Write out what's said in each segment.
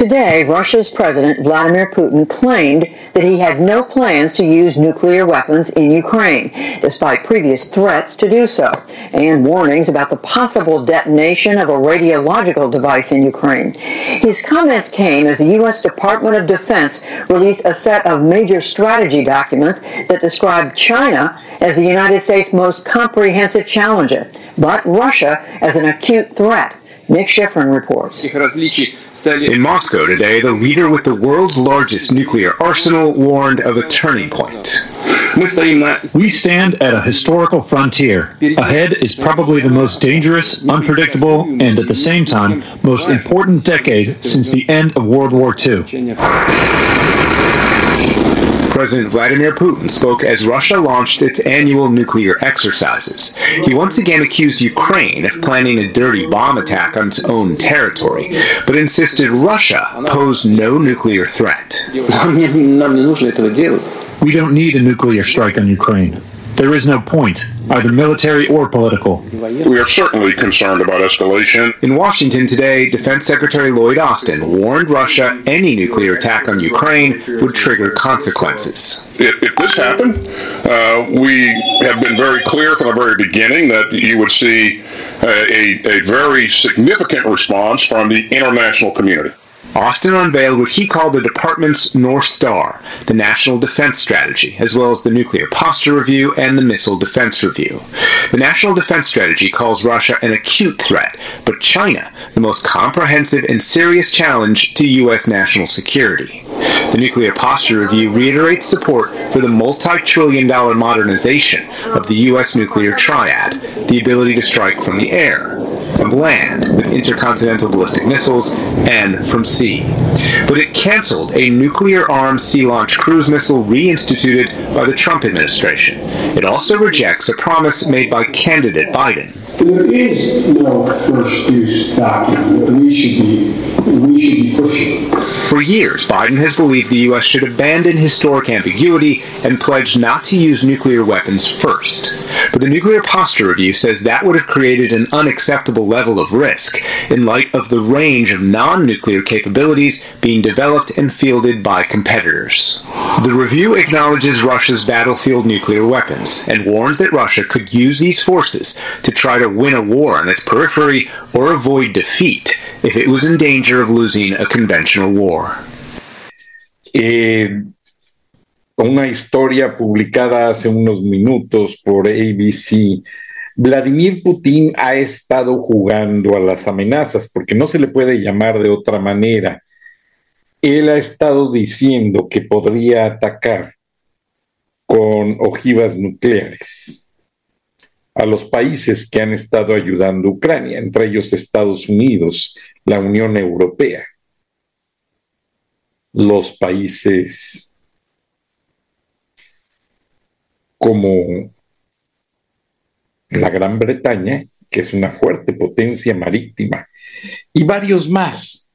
Today, Russia's President Vladimir Putin claimed that he had no plans to use nuclear weapons in Ukraine, despite previous threats to do so, and warnings about the possible detonation of a radiological device in Ukraine. His comments came as the U.S. Department of Defense released a set of major strategy documents that described China as the United States' most comprehensive challenger, but Russia as an acute threat. Nick Schifrin reports. In Moscow today, the leader with the world's largest nuclear arsenal warned of a turning point. We stand at a historical frontier. Ahead is probably the most dangerous, unpredictable, and at the same time, most important decade since the end of World War II. President Vladimir Putin spoke as Russia launched its annual nuclear exercises. He once again accused Ukraine of planning a dirty bomb attack on its own territory, but insisted Russia posed no nuclear threat. We don't need a nuclear strike on Ukraine. There is no point, either military or political. We are certainly concerned about escalation. In Washington today, Defense Secretary Lloyd Austin warned Russia any nuclear attack on Ukraine would trigger consequences. If, if this happened, uh, we have been very clear from the very beginning that you would see uh, a, a very significant response from the international community. Austin unveiled what he called the department's North Star, the National Defense Strategy, as well as the Nuclear Posture Review and the Missile Defense Review. The National Defense Strategy calls Russia an acute threat, but China the most comprehensive and serious challenge to U.S. national security. The Nuclear Posture Review reiterates support for the multi-trillion dollar modernization of the U.S. nuclear triad, the ability to strike from the air, from land with intercontinental ballistic missiles, and from sea. But it canceled a nuclear armed sea launched cruise missile reinstituted by the Trump administration. It also rejects a promise made by candidate Biden. There is no first use document that we should be, we should be pushing. For years, Biden has believed the U.S. should abandon historic ambiguity and pledge not to use nuclear weapons first. But the Nuclear Posture Review says that would have created an unacceptable level of risk in light of the range of non nuclear capabilities being developed and fielded by competitors. The review acknowledges Russia's battlefield nuclear weapons and warns that Russia could use these forces to try to win a war on its periphery or avoid defeat if it was in danger of losing a conventional war. Eh, una historia publicada hace unos minutos por ABC. Vladimir Putin ha estado jugando a las amenazas, porque no se le puede llamar de otra manera. Él ha estado diciendo que podría atacar con ojivas nucleares a los países que han estado ayudando a Ucrania, entre ellos Estados Unidos, la Unión Europea, los países como la Gran Bretaña, que es una fuerte potencia marítima, y varios más.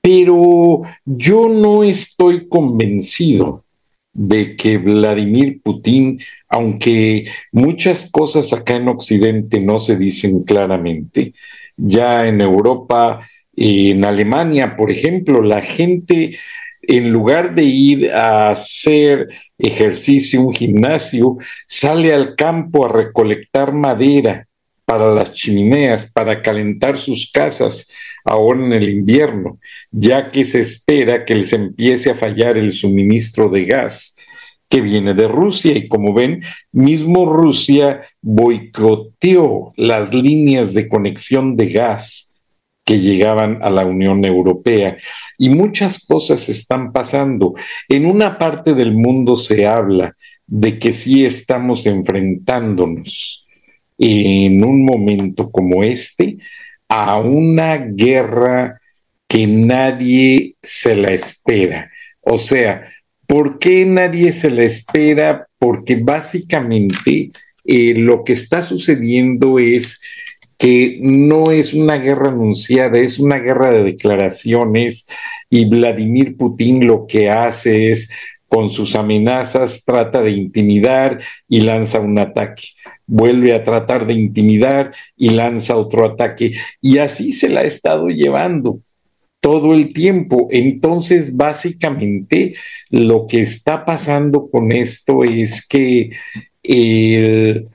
Pero yo no estoy convencido de que Vladimir Putin, aunque muchas cosas acá en Occidente no se dicen claramente, ya en Europa, en Alemania, por ejemplo, la gente, en lugar de ir a hacer ejercicio, un gimnasio, sale al campo a recolectar madera para las chimeneas, para calentar sus casas ahora en el invierno, ya que se espera que les empiece a fallar el suministro de gas, que viene de Rusia y como ven, mismo Rusia boicoteó las líneas de conexión de gas que llegaban a la Unión Europea. Y muchas cosas están pasando. En una parte del mundo se habla de que sí estamos enfrentándonos en un momento como este a una guerra que nadie se la espera. O sea, ¿por qué nadie se la espera? Porque básicamente eh, lo que está sucediendo es que no es una guerra anunciada, es una guerra de declaraciones y Vladimir Putin lo que hace es con sus amenazas trata de intimidar y lanza un ataque. Vuelve a tratar de intimidar y lanza otro ataque. Y así se la ha estado llevando todo el tiempo. Entonces, básicamente, lo que está pasando con esto es que el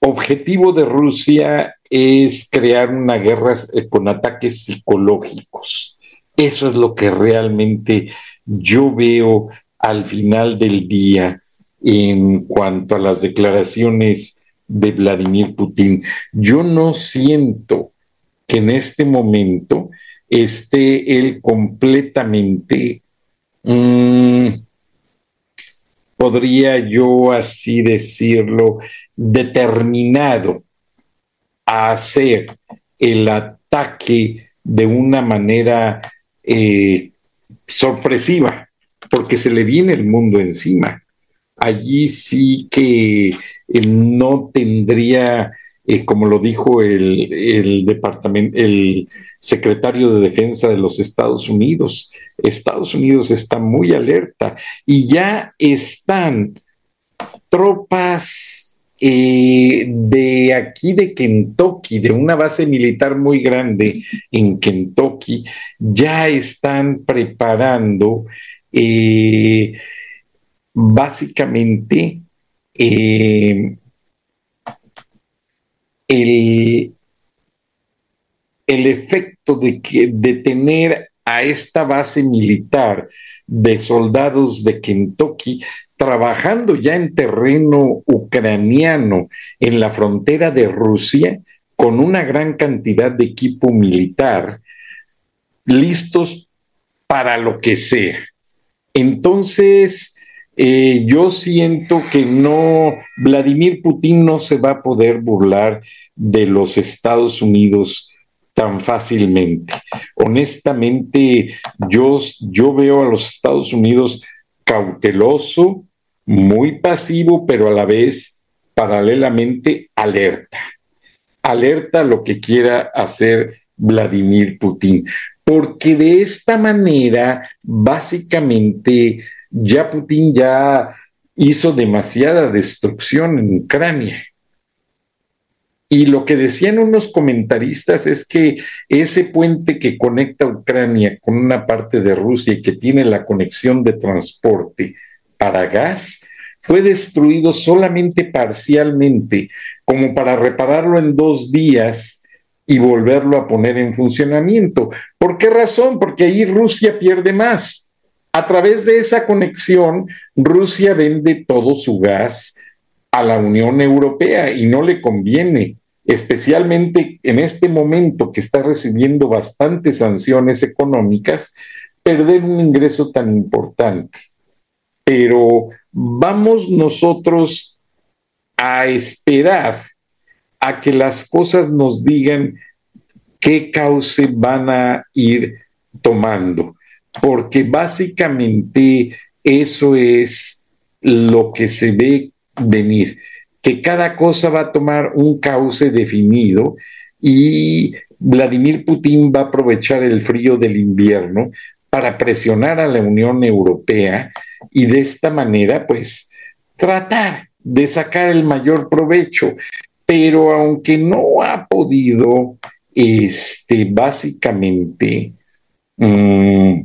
objetivo de Rusia es crear una guerra eh, con ataques psicológicos. Eso es lo que realmente yo veo al final del día en cuanto a las declaraciones de Vladimir Putin. Yo no siento que en este momento esté él completamente mm, podría yo así decirlo, determinado a hacer el ataque de una manera eh, sorpresiva, porque se le viene el mundo encima. Allí sí que no tendría eh, como lo dijo el, departamento, el secretario de Defensa de los Estados Unidos. Estados Unidos está muy alerta y ya están tropas eh, de aquí de Kentucky, de una base militar muy grande en Kentucky, ya están preparando eh, básicamente el, el efecto de, que, de tener a esta base militar de soldados de Kentucky trabajando ya en terreno ucraniano en la frontera de Rusia con una gran cantidad de equipo militar listos para lo que sea. Entonces, eh, yo siento que no, Vladimir Putin no se va a poder burlar de los Estados Unidos tan fácilmente. Honestamente, yo, yo veo a los Estados Unidos cauteloso, muy pasivo, pero a la vez paralelamente alerta. Alerta a lo que quiera hacer Vladimir Putin, porque de esta manera, básicamente, ya Putin ya hizo demasiada destrucción en Ucrania. Y lo que decían unos comentaristas es que ese puente que conecta Ucrania con una parte de Rusia y que tiene la conexión de transporte para gas, fue destruido solamente parcialmente, como para repararlo en dos días y volverlo a poner en funcionamiento. ¿Por qué razón? Porque ahí Rusia pierde más a través de esa conexión, Rusia vende todo su gas a la Unión Europea y no le conviene, especialmente en este momento que está recibiendo bastantes sanciones económicas, perder un ingreso tan importante. Pero vamos nosotros a esperar a que las cosas nos digan qué cauce van a ir tomando porque básicamente eso es lo que se ve venir, que cada cosa va a tomar un cauce definido y Vladimir Putin va a aprovechar el frío del invierno para presionar a la Unión Europea y de esta manera, pues, tratar de sacar el mayor provecho. Pero aunque no ha podido, este, básicamente, mm,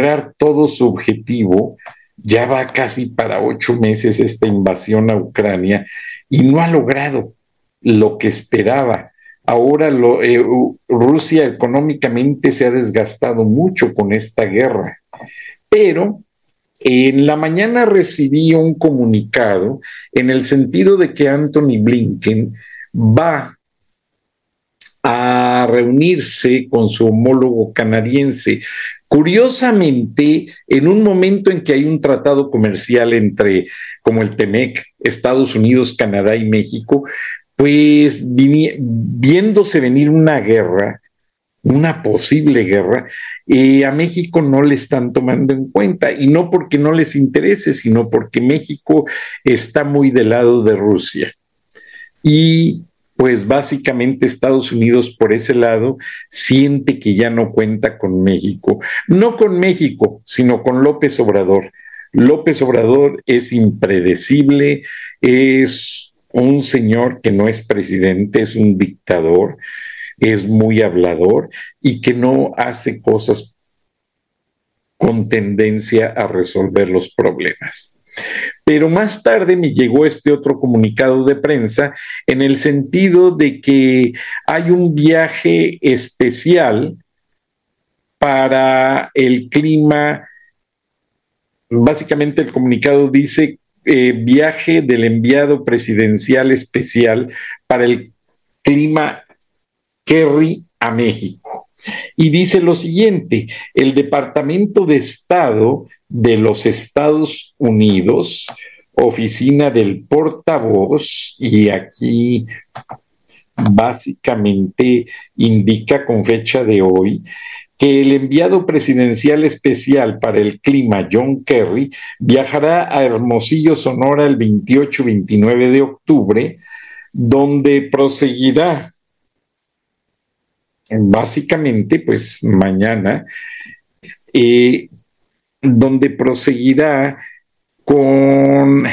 lograr todo su objetivo. Ya va casi para ocho meses esta invasión a Ucrania y no ha logrado lo que esperaba. Ahora eh, Rusia económicamente se ha desgastado mucho con esta guerra, pero En la mañana recibí un comunicado en el sentido de que Anthony Blinken va a reunirse con su homólogo canadiense. Curiosamente, en un momento en que hay un tratado comercial entre, como el TEMEC, Estados Unidos, Canadá y México, pues viéndose venir una guerra, una posible guerra, eh, a México no le están tomando en cuenta, y no porque no les interese, sino porque México está muy del lado de Rusia. Y pues básicamente Estados Unidos por ese lado siente que ya no cuenta con México, no con México, sino con López Obrador. López Obrador es impredecible, es un señor que no es presidente, es un dictador, es muy hablador y que no hace cosas con tendencia a resolver los problemas. Pero más tarde me llegó este otro comunicado de prensa en el sentido de que hay un viaje especial para el clima. Básicamente el comunicado dice eh, viaje del enviado presidencial especial para el clima Kerry a México. Y dice lo siguiente, el Departamento de Estado de los Estados Unidos, oficina del portavoz, y aquí básicamente indica con fecha de hoy que el enviado presidencial especial para el clima, John Kerry, viajará a Hermosillo, Sonora, el 28-29 de octubre, donde proseguirá. Básicamente, pues mañana, eh, donde proseguirá con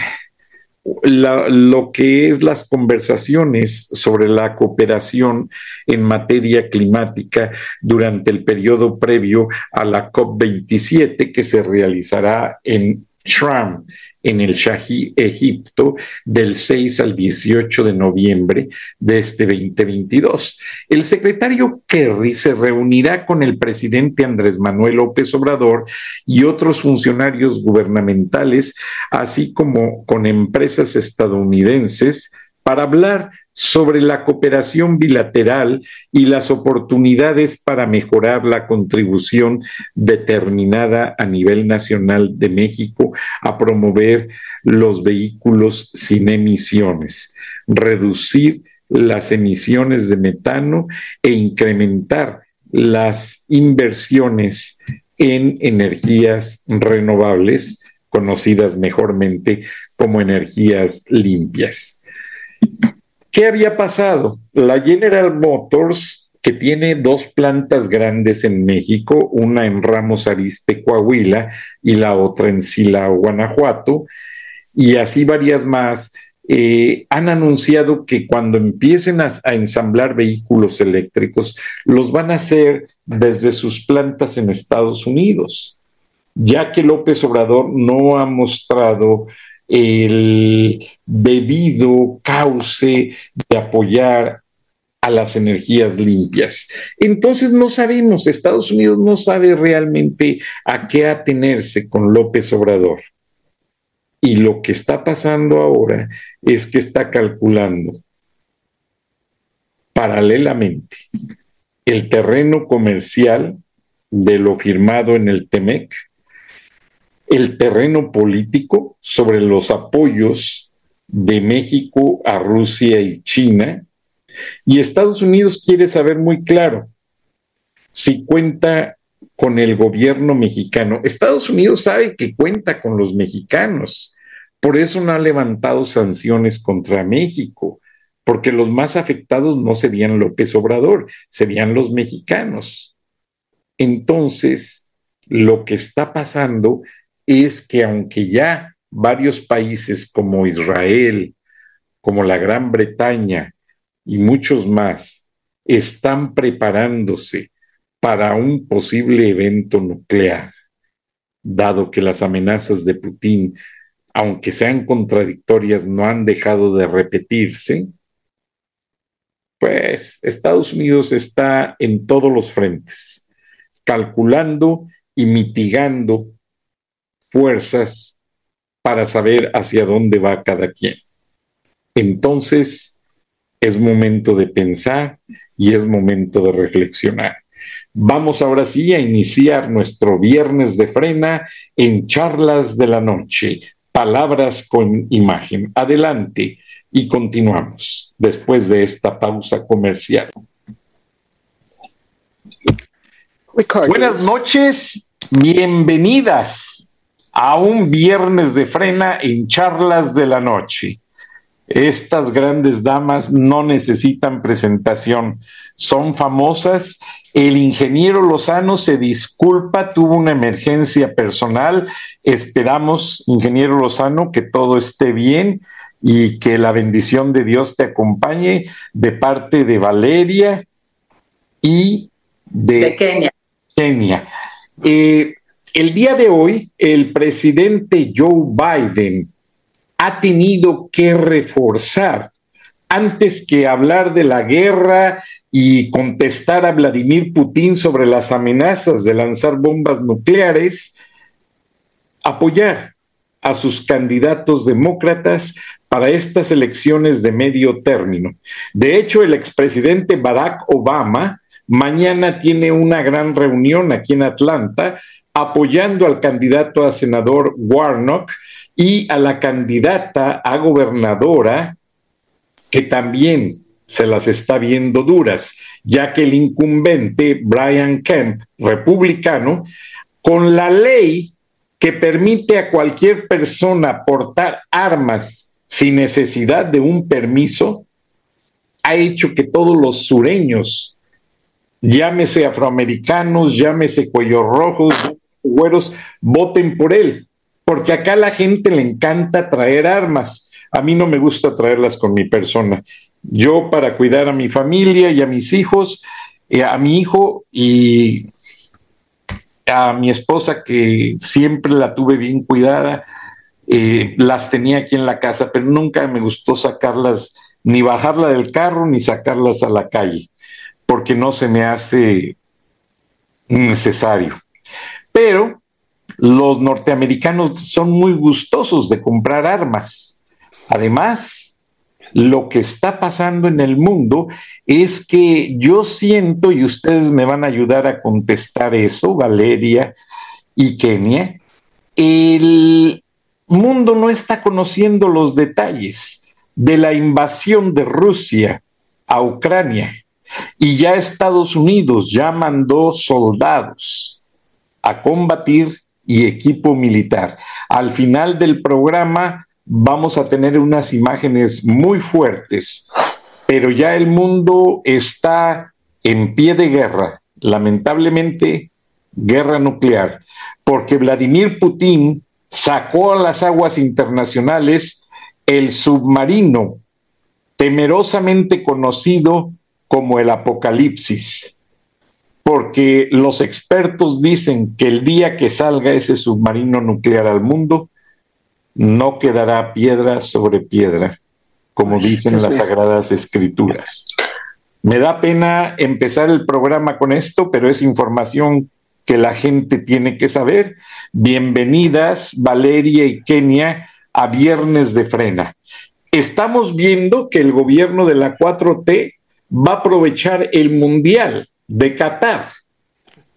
lo que es las conversaciones sobre la cooperación en materia climática durante el periodo previo a la COP27 que se realizará en Shram, en el Shahi, Egipto, del 6 al 18 de noviembre de este 2022. El secretario Kerry se reunirá con el presidente Andrés Manuel López Obrador y otros funcionarios gubernamentales, así como con empresas estadounidenses, para hablar sobre la cooperación bilateral y las oportunidades para mejorar la contribución determinada a nivel nacional de México a promover los vehículos sin emisiones, reducir las emisiones de metano e incrementar las inversiones en energías renovables, conocidas mejormente como energías limpias. ¿Qué había pasado? La General Motors, que tiene dos plantas grandes en México, una en Ramos Arizpe, Coahuila, y la otra en Silao, Guanajuato, y así varias más, eh, han anunciado que cuando empiecen a, ensamblar vehículos eléctricos, los van a hacer desde sus plantas en Estados Unidos, ya que López Obrador no ha mostrado el debido cauce de apoyar a las energías limpias. Entonces no sabemos, Estados Unidos no sabe realmente a qué atenerse con López Obrador. Y lo que está pasando ahora es que está calculando paralelamente el terreno comercial de lo firmado en el TEMEC el terreno político sobre los apoyos de México a Rusia y China. Y Estados Unidos quiere saber muy claro si cuenta con el gobierno mexicano. Estados Unidos sabe que cuenta con los mexicanos. Por eso no ha levantado sanciones contra México, porque los más afectados no serían López Obrador, serían los mexicanos. Entonces, lo que está pasando es que aunque ya varios países como Israel, como la Gran Bretaña y muchos más están preparándose para un posible evento nuclear, dado que las amenazas de Putin, aunque sean contradictorias, no han dejado de repetirse, pues Estados Unidos está en todos los frentes, calculando y mitigando fuerzas para saber hacia dónde va cada quien. Entonces, es momento de pensar y es momento de reflexionar. Vamos ahora sí a iniciar nuestro viernes de frena en charlas de la noche, palabras con imagen. Adelante y continuamos después de esta pausa comercial. Buenas noches, bienvenidas a un viernes de frena en charlas de la noche. Estas grandes damas no necesitan presentación, son famosas. El ingeniero Lozano se disculpa, tuvo una emergencia personal. Esperamos, ingeniero Lozano, que todo esté bien y que la bendición de Dios te acompañe de parte de Valeria y de, Kenia. Kenia. Eh, el día de hoy, el presidente Joe Biden ha tenido que reforzar antes que hablar de la guerra y contestar a Vladimir Putin sobre las amenazas de lanzar bombas nucleares, apoyar a sus candidatos demócratas para estas elecciones de medio término. De hecho, el expresidente Barack Obama mañana tiene una gran reunión aquí en Atlanta apoyando al candidato a senador Warnock y a la candidata a gobernadora que también se las está viendo duras, ya que el incumbente Brian Kemp, republicano, con la ley que permite a cualquier persona portar armas sin necesidad de un permiso, ha hecho que todos los sureños, llámese afroamericanos, llámese cuellos rojos, güeros, voten por él, porque acá a la gente le encanta traer armas. A mí no me gusta traerlas con mi persona. Yo para cuidar a mi familia y a mis hijos, eh, a mi hijo y a mi esposa, que siempre la tuve bien cuidada, eh, las tenía aquí en la casa, pero nunca me gustó sacarlas, ni bajarla del carro, ni sacarlas a la calle, porque no se me hace necesario. Pero los norteamericanos son muy gustosos de comprar armas. Además, lo que está pasando en el mundo es que yo siento, y ustedes me van a ayudar a contestar eso, Valeria y Kenia, el mundo no está conociendo los detalles de la invasión de Rusia a Ucrania y ya Estados Unidos ya mandó soldados a combatir y equipo militar. Al final del programa vamos a tener unas imágenes muy fuertes, pero ya el mundo está en pie de guerra, lamentablemente guerra nuclear, porque Vladimir Putin sacó a las aguas internacionales el submarino temerosamente conocido como el Apocalipsis, porque los expertos dicen que el día que salga ese submarino nuclear al mundo, no quedará piedra sobre piedra, como dicen las sagradas escrituras. Me da pena empezar el programa con esto, pero es información que la gente tiene que saber. Bienvenidas, Valeria y Kenia, a Viernes de Frena. Estamos viendo que el gobierno de la 4T va a aprovechar el Mundial de Qatar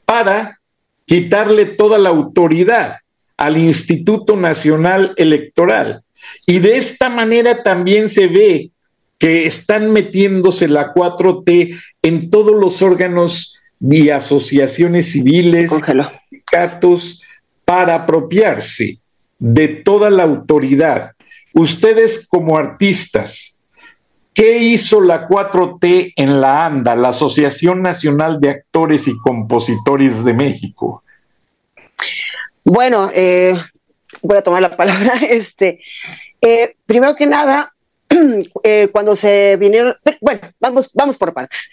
para quitarle toda la autoridad al Instituto Nacional Electoral. Y de esta manera también se ve que están metiéndose la 4T en todos los órganos y asociaciones civiles, sindicatos, para apropiarse de toda la autoridad. Ustedes como artistas, ¿qué hizo la 4T en la ANDA, la Asociación Nacional de Actores y Compositores de México? Bueno, eh, voy a tomar la palabra. Este, eh, primero que nada, eh, cuando se vinieron, bueno, vamos, vamos por partes.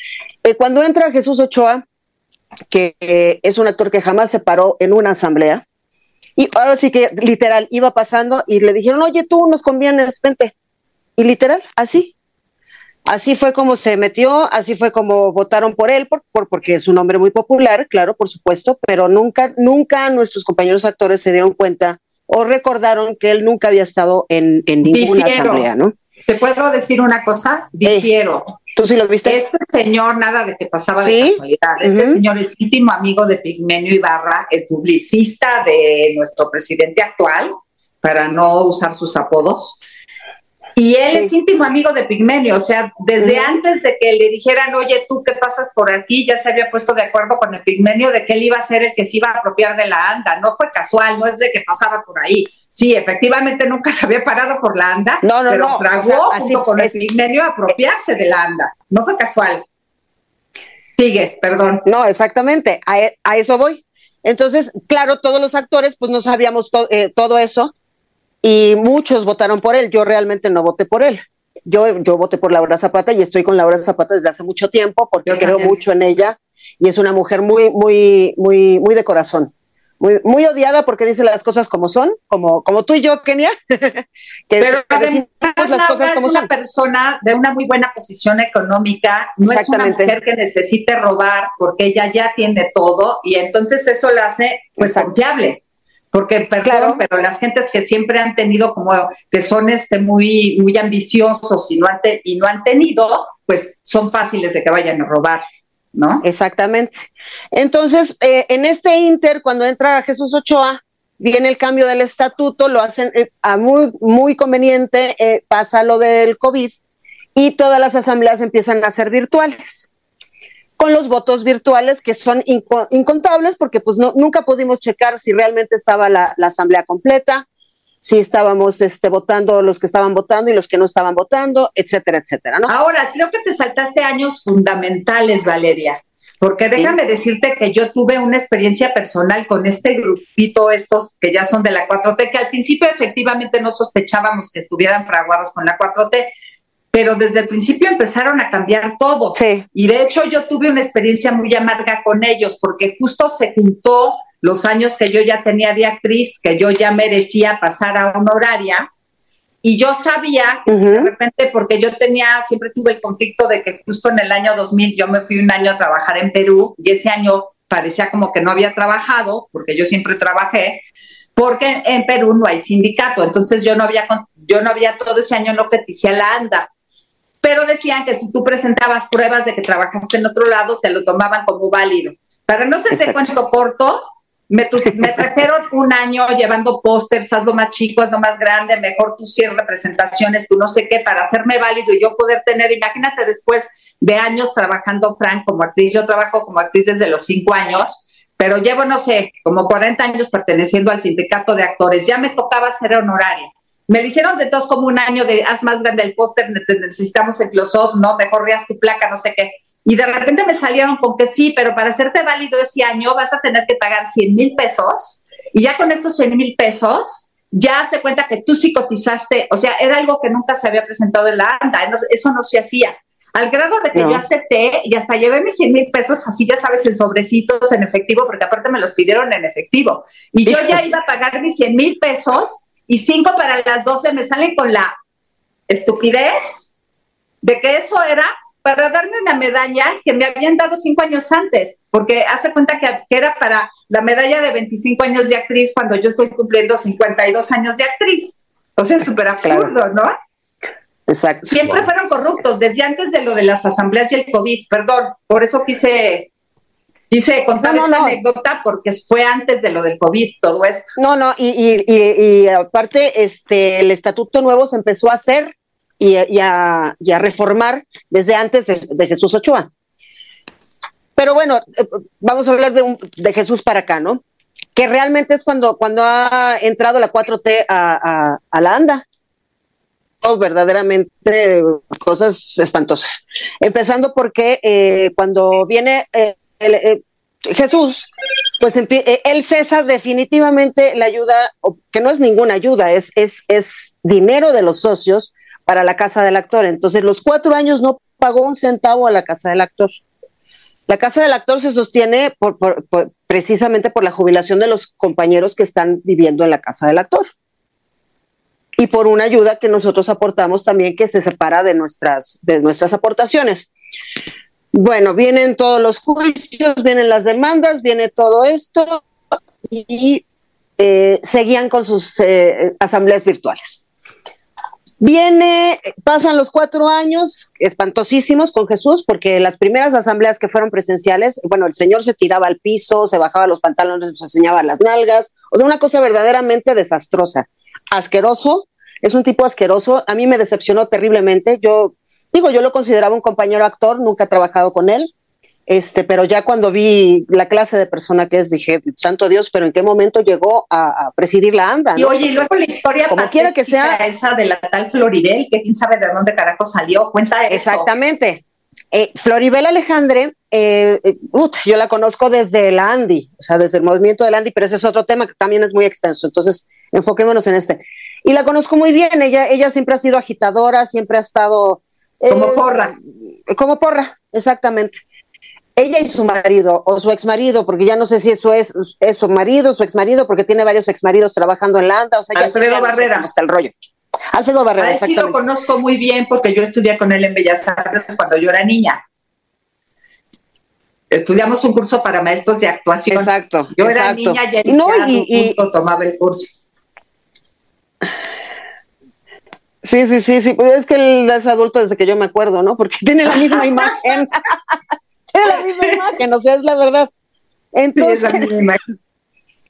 cuando entra Jesús Ochoa, que es un actor que jamás se paró en una asamblea, y ahora sí que literal iba pasando y le dijeron, oye, tú nos convienes, vente. Y literal, así, Así fue como se metió, así fue como votaron por él, por, porque es un hombre muy popular, claro, por supuesto, pero nunca, nunca nuestros compañeros actores se dieron cuenta o recordaron que él nunca había estado en, en ninguna Difiero. asamblea, ¿no? ¿Te puedo decir una cosa? Difiero. ¿Tú sí lo viste? Este señor, nada de que pasaba ¿Sí? de casualidad. Este Ujú. señor es íntimo amigo de Pigmenio Ibarra, el publicista de nuestro presidente actual, para no usar sus apodos. Y él Sí. es íntimo amigo de Pigmenio, o sea, desde antes de que le dijeran, oye, tú qué pasas por aquí, ya se había puesto de acuerdo con el Pigmenio de que él iba a ser el que se iba a apropiar de la anda. No fue casual, no es de que pasaba por ahí. Sí, efectivamente nunca se había parado por la anda, No, no, pero no, fraguó o sea, así junto con el es. Pigmenio a apropiarse de la anda. No fue casual. Sigue, perdón. No, exactamente, a, e- a eso voy. Entonces, claro, todos los actores pues no sabíamos to- eh, todo eso y muchos votaron por él. Yo realmente no voté por él. Yo, yo voté por Laura Zapata y estoy con Laura Zapata desde hace mucho tiempo porque Yo creo también. mucho en ella y es una mujer muy, muy, muy, muy de corazón. Muy, muy odiada porque dice las cosas como son, como, como tú y yo, Kenia. que, Pero además las Laura cosas es como una son. persona de una muy buena posición económica, no es una mujer que necesite robar porque ella ya tiene todo y entonces eso la hace pues confiable. Porque, perdón, Claro. pero las gentes que siempre han tenido como que son este muy, muy ambiciosos y no, han te- y no han tenido, pues son fáciles de que vayan a robar, ¿no? Exactamente. Entonces, eh, en este inter, cuando entra Jesús Ochoa, viene el cambio del estatuto, lo hacen eh, a muy, muy conveniente, eh, pasa lo del COVID y todas las asambleas empiezan a ser virtuales, con los votos virtuales que son inco- incontables porque pues no, nunca pudimos checar si realmente estaba la, la asamblea completa, si estábamos este, votando los que estaban votando y los que no estaban votando, etcétera, etcétera, ¿no? Ahora, creo que te saltaste años fundamentales, Valeria, porque déjame decirte que yo tuve una experiencia personal con este grupito, estos que ya son de la 4T, que al principio efectivamente no sospechábamos que estuvieran fraguados con la 4T, pero desde el principio empezaron a cambiar todo. Sí. Y de hecho yo tuve una experiencia muy amarga con ellos, porque justo se juntó los años que yo ya tenía de actriz, que yo ya merecía pasar a honoraria, y yo sabía que de repente, porque yo tenía, siempre tuve el conflicto de que justo en el año 2000 yo me fui un año a trabajar en Perú, y ese año parecía como que no había trabajado, porque yo siempre trabajé, porque en Perú no hay sindicato, entonces yo no había, yo no había todo ese año no coticé a la ANDA pero decían que si tú presentabas pruebas de que trabajaste en otro lado, te lo tomaban como válido. Para no ser de cuento corto, me, tu- me trajeron un año llevando pósters, hazlo más chico, hazlo más grande, mejor tú 100 representaciones, tú no sé qué, para hacerme válido y yo poder tener, imagínate después de años trabajando, Frank, como actriz, yo trabajo como actriz desde los cinco años, pero llevo, no sé, como 40 años perteneciendo al sindicato de actores, ya me tocaba ser honoraria. Me lo hicieron de todos como un año de haz más grande el póster, ne- te- necesitamos el close-up, ¿no? Mejor veas tu placa, no sé qué. Y de repente me salieron con que sí, pero para hacerte válido ese año vas a tener que pagar 100 mil pesos. Y ya con estos 100 mil pesos, ya se cuenta que tú sí cotizaste. O sea, era algo que nunca se había presentado en la ANDA. Eso no se hacía. Al grado de que No. yo acepté y hasta llevé mis 100 mil pesos, así ya sabes, en sobrecitos, en efectivo, porque aparte me los pidieron en efectivo. Y yo ya iba a pagar mis 100 mil pesos y cinco para las 12 me salen con la estupidez de que eso era para darme una medalla que me habían dado cinco años antes, porque hace cuenta que, que era para la medalla de 25 años de actriz cuando yo estoy cumpliendo 52 años de actriz. O sea, es súper absurdo, ¿no? Exacto. Siempre fueron corruptos, desde antes de lo de las asambleas y el COVID, perdón, por eso quise, quise contar No, no, esta no. anécdota, porque fue antes de lo del COVID todo esto. No, no, y, y, y, y aparte, este, el estatuto nuevo se empezó a hacer y, a, reformar desde antes de, de Jesús Ochoa. Pero bueno, eh, vamos a hablar de, un- de Jesús para acá, ¿no? Que realmente es cuando, cuando ha entrado la 4T a, a, a la ANDA. Oh, verdaderamente cosas espantosas. Empezando porque eh, cuando viene eh, eh, Jesús, pues eh, él cesa definitivamente la ayuda, que no es ninguna ayuda, es, es, es dinero de los socios para la casa del actor. Entonces, los cuatro años no pagó un centavo a la casa del actor. La casa del actor se sostiene precisamente por la jubilación de los compañeros que están viviendo en la casa del actor. Y por una ayuda que nosotros aportamos también que se separa de nuestras, de nuestras aportaciones. Bueno, vienen todos los juicios, vienen las demandas, viene todo esto y eh, seguían con sus eh, asambleas virtuales. Viene, pasan los cuatro años espantosísimos con Jesús, porque las primeras asambleas que fueron presenciales, bueno, el Señor se tiraba al piso, se bajaba los pantalones, nos enseñaba las nalgas, o sea, una cosa verdaderamente desastrosa, asqueroso, es un tipo asqueroso, a mí me decepcionó terriblemente, yo digo, yo lo consideraba un compañero actor, nunca he trabajado con él, este, pero ya cuando vi la clase de persona que es, dije, santo Dios, pero en qué momento llegó a, presidir la ANDA. Y oye, y luego la historia como quiera que sea esa de la tal Floribel, que quién sabe de dónde carajo salió, cuenta eso. Exactamente. Eh, Floribel Alejandre, eh, eh yo la conozco desde el Andy, o sea, desde el movimiento del Andy, pero ese es otro tema que también es muy extenso, entonces enfoquémonos en este. Y la conozco muy bien, ella, ella siempre ha sido agitadora, siempre ha estado... como porra. Como porra, exactamente ella y su marido o su exmarido, porque ya no sé si eso es, es su marido, su exmarido, porque tiene varios exmaridos trabajando en la ANDA. O sea, Alfredo Barrera. está el rollo. Alfredo Barrera. A sí lo conozco muy bien porque yo estudié con él en Bellas Artes cuando yo era niña. Estudiamos un curso para maestros de actuación. Exacto. Yo era niña y él no, y, tomaba el curso. Sí, sí, sí, sí. Pues es que él es adulto desde que yo me acuerdo, ¿no? Porque tiene la misma imagen. la misma imagen, o sea, es la verdad. Entonces,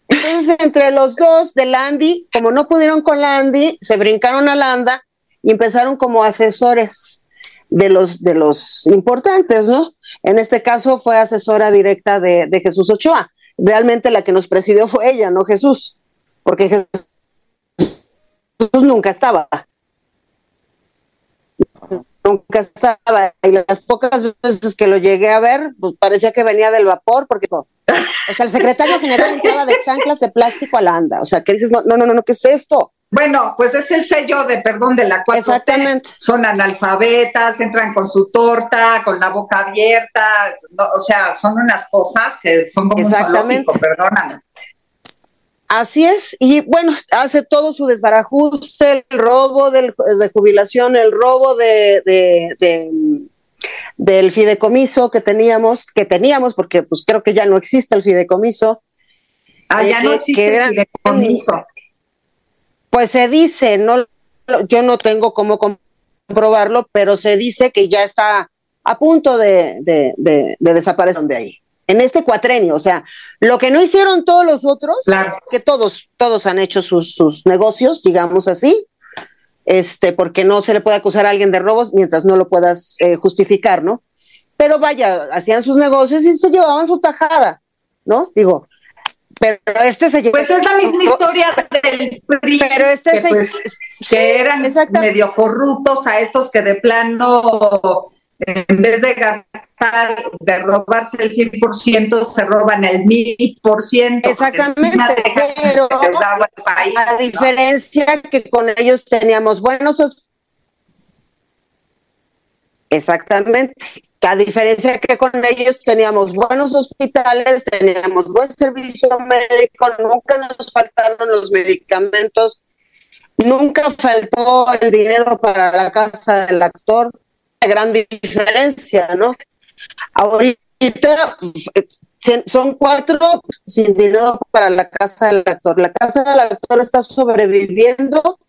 entonces, entre los dos de Landy, como no pudieron con Landy, se brincaron a Landa y empezaron como asesores de los, de los importantes, ¿no? En este caso fue asesora directa de, de Jesús Ochoa. Realmente la que nos presidió fue ella, no Jesús, porque Jesús nunca estaba nunca estaba. Y las pocas veces que lo llegué a ver, pues parecía que venía del vapor, porque, o sea, el secretario general entraba de chanclas de plástico a la anda. O sea, que dices, no, no, no, no, ¿qué es esto? Bueno, pues es el sello de perdón de la cual Exactamente. Son analfabetas, entran con su torta, con la boca abierta, o sea, son unas cosas que son como un perdóname. Así es, y bueno, hace todo su desbarajuste, el robo de jubilación, el robo de, del fideicomiso que teníamos, que teníamos, porque pues creo que ya no existe el fideicomiso. Ah, ya no existe el fideicomiso. Pues se dice, no, yo no tengo cómo comprobarlo, pero se dice que ya está a punto de, de, de desaparecer de ahí en este cuatrenio. O sea, lo que no hicieron todos los otros, que todos, todos han hecho sus, sus, negocios, digamos así, este, porque no se le puede acusar a alguien de robos mientras no lo puedas eh, justificar, ¿no? Pero vaya, hacían sus negocios y se llevaban su tajada, ¿no? Digo, pero este se Pues es la misma historia del PRI, pero este que, pues, que eran medio corruptos a estos que de plano en vez de gastar, de robarse el 100%, se roban el 1000%. Exactamente, pero a diferencia que con ellos teníamos buenos Exactamente. A diferencia que con ellos teníamos buenos hospitales, teníamos buen servicio médico, nunca nos faltaron los medicamentos, nunca faltó el dinero para la casa del actor, gran diferencia, ¿no? Ahorita eh, son cuatro sin dinero para la casa del actor. La casa del actor está sobreviviendo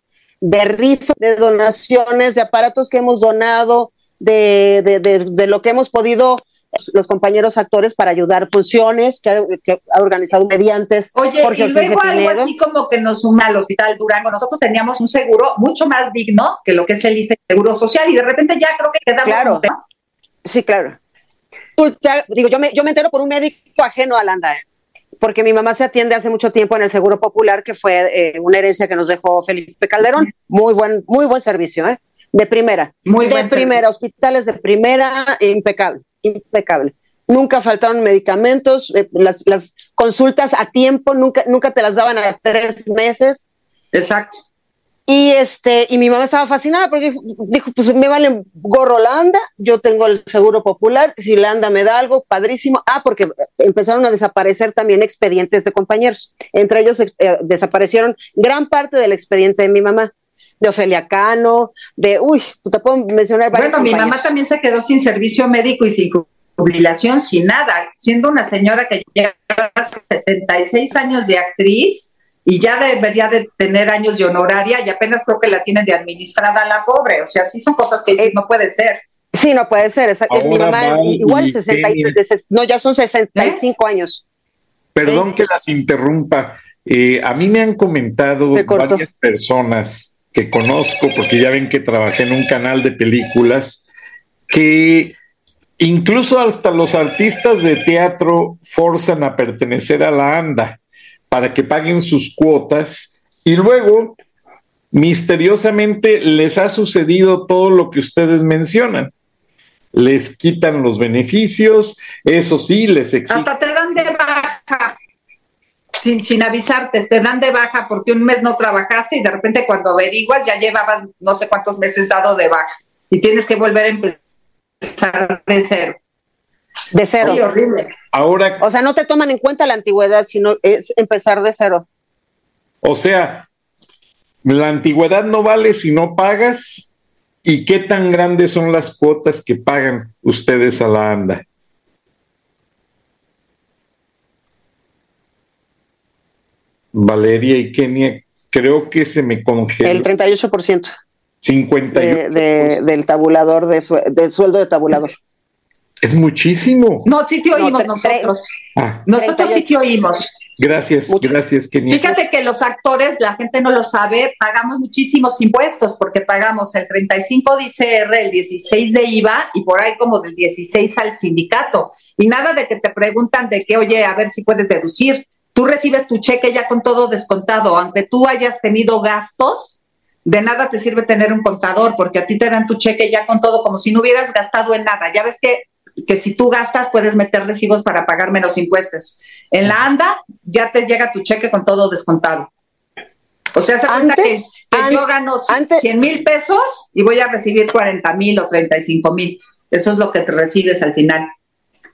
de rifas, de donaciones, de aparatos que hemos donado, de, de, lo que hemos podido los compañeros actores para ayudar funciones que ha, organizado mediantes. Oye, y luego algo así como que nos suma al Hospital Durango. Nosotros teníamos un seguro mucho más digno que lo que es el Seguro Social y de repente ya creo que quedamos claro. Sí, claro. Digo, yo me, yo me entero por un médico ajeno a Landa, ¿eh? porque mi mamá se atiende hace mucho tiempo en el Seguro Popular, que fue eh, una herencia que nos dejó Felipe Calderón. Muy buen, muy buen servicio, ¿eh? De primera. Muy de primera, hospitales de primera, impecable impecable. Nunca faltaron medicamentos, eh, las, las, consultas a tiempo, nunca, nunca te las daban a tres meses. Exacto. Y este, y mi mamá estaba fascinada porque dijo, pues me vale gorro la anda, yo tengo el seguro popular, si la anda me da algo, padrísimo. Ah, porque empezaron a desaparecer también expedientes de compañeros. Entre ellos eh, desaparecieron gran parte del expediente de mi mamá de Ofelia Cano, de, uy, te puedo mencionar varios Bueno, mi mamá también se quedó sin servicio médico y sin jubilación, sin nada, siendo una señora que lleva 76 años de actriz y ya debería de tener años de honoraria y apenas creo que la tienen de administrada la pobre. O sea, sí son cosas que Eh, no puede ser. Sí, no puede ser. esa- mi mamá es igual, y 60 y- no, ya son 65 años. Perdón que las interrumpa. Eh, a mí me han comentado varias personas conozco, porque ya ven que trabajé en un canal de películas, que incluso hasta los artistas de teatro forzan a pertenecer a la ANDA para que paguen sus cuotas y luego misteriosamente les ha sucedido todo lo que ustedes mencionan. Les quitan los beneficios, eso sí, les exigen. Sin, sin avisarte, te dan de baja porque un mes no trabajaste y de repente cuando averiguas ya llevabas no sé cuántos meses dado de baja y tienes que volver a empezar de cero. De cero. Sí, horrible. Ahora, O sea, no te toman en cuenta la antigüedad, sino es empezar de cero. o sea, la antigüedad no vale si no pagas. ¿Y qué tan grandes son las cuotas que pagan ustedes a la ANDA? Valeria y Kenia, creo que se me El congeló. 38% 50 de, de- del tabulador, de del sueldo de tabulador. Es muchísimo. No, sí te oímos nosotros. Ah, Nosotros sí te oímos. gracias, Mucho. gracias, Kenia. Fíjate que los actores, la gente no lo sabe, pagamos muchísimos impuestos porque pagamos el 35 de ICR, el 16 de IVA y por ahí como del 16 al sindicato. Y nada de que te preguntan de que, oye, a ver si puedes deducir. Tú recibes tu cheque ya con todo descontado, aunque tú hayas tenido gastos, de nada te sirve tener un contador porque a ti te dan tu cheque ya con todo como si no hubieras gastado en nada. Ya ves que, que si tú gastas puedes meter recibos para pagar menos impuestos. En la ANDA ya te llega tu cheque con todo descontado. O sea, se cuenta que, Antes- que yo gano antes- 100 mil pesos y voy a recibir 40 mil o 35 mil. Eso es lo que te recibes al final.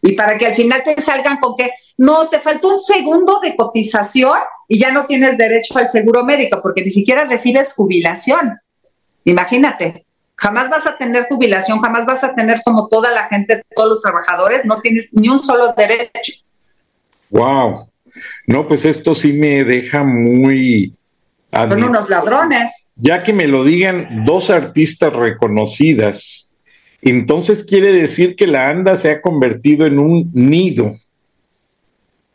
Y para que al final te salgan con que no, te faltó un segundo de cotización y ya no tienes derecho al seguro médico porque ni siquiera recibes jubilación. Imagínate, jamás vas a tener jubilación, jamás vas a tener como toda la gente, todos los trabajadores, no tienes ni un solo derecho. Wow. No, pues esto sí me deja muy. Son unos ladrones. Ya que me lo digan dos artistas reconocidas, entonces quiere decir que la ANDA se ha convertido en un nido.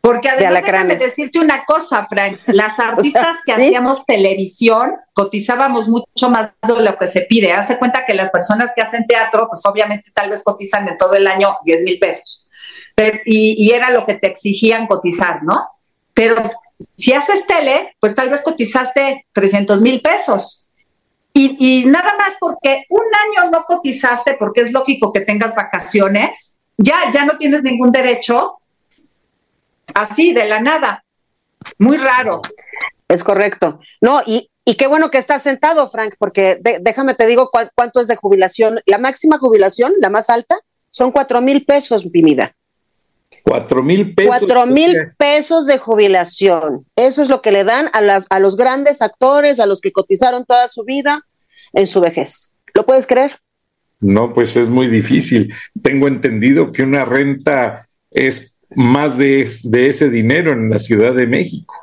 Porque además déjame alacranes. decirte una cosa, Frank, las artistas que ¿sí? hacíamos televisión cotizábamos mucho más de lo que se pide. Hace cuenta que las personas que hacen teatro, pues obviamente tal vez cotizan en todo el año 10 mil pesos. Pero- y, y era lo que te exigían cotizar, ¿no? Pero si haces tele, pues tal vez cotizaste 300 mil pesos. Y, y nada más porque un año no cotizaste, porque es lógico que tengas vacaciones, ya, ya no tienes ningún derecho así, de la nada. Muy raro. Es correcto. No, y, y qué bueno que estás sentado, Frank, porque déjame te digo cuánto es de jubilación. La máxima jubilación, la más alta, son cuatro mil pesos, mi vida. Cuatro mil pesos. Cuatro mil pesos de jubilación. Eso es lo que le dan a, las, a los grandes actores, a los que cotizaron toda su vida en su vejez. ¿Lo puedes creer? No, pues es muy difícil. Tengo entendido que una renta es más de, es- de ese dinero en la Ciudad de México.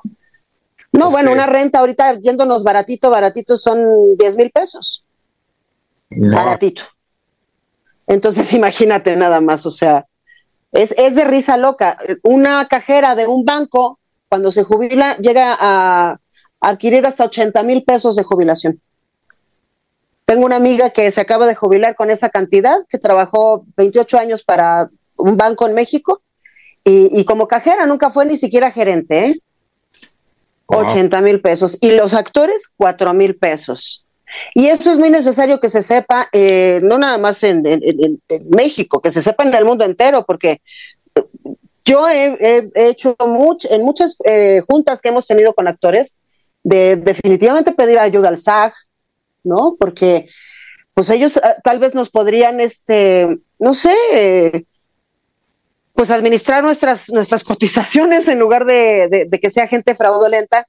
No, O bueno, sea- una renta ahorita yéndonos baratito, baratito son 10 mil pesos. No, baratito. Entonces, imagínate nada más, o sea, es, es de risa loca. Una cajera de un banco, cuando se jubila, llega a adquirir hasta 80 mil pesos de jubilación. Tengo una amiga que se acaba de jubilar con esa cantidad, que trabajó 28 años para un banco en México y, y como cajera nunca fue ni siquiera gerente, ¿eh? Wow. 80 mil pesos. Y los actores, 4 mil pesos. Y eso es muy necesario que se sepa, eh, no nada más en, México, que se sepa en el mundo entero, porque eh, yo he, he- he hecho much- en muchas eh, juntas que hemos tenido con actores, de definitivamente pedir ayuda al SAG, ¿no? Porque pues ellos ah, tal vez nos podrían, este, no sé, eh, pues administrar nuestras, nuestras cotizaciones en lugar de, de- de que sea gente fraudulenta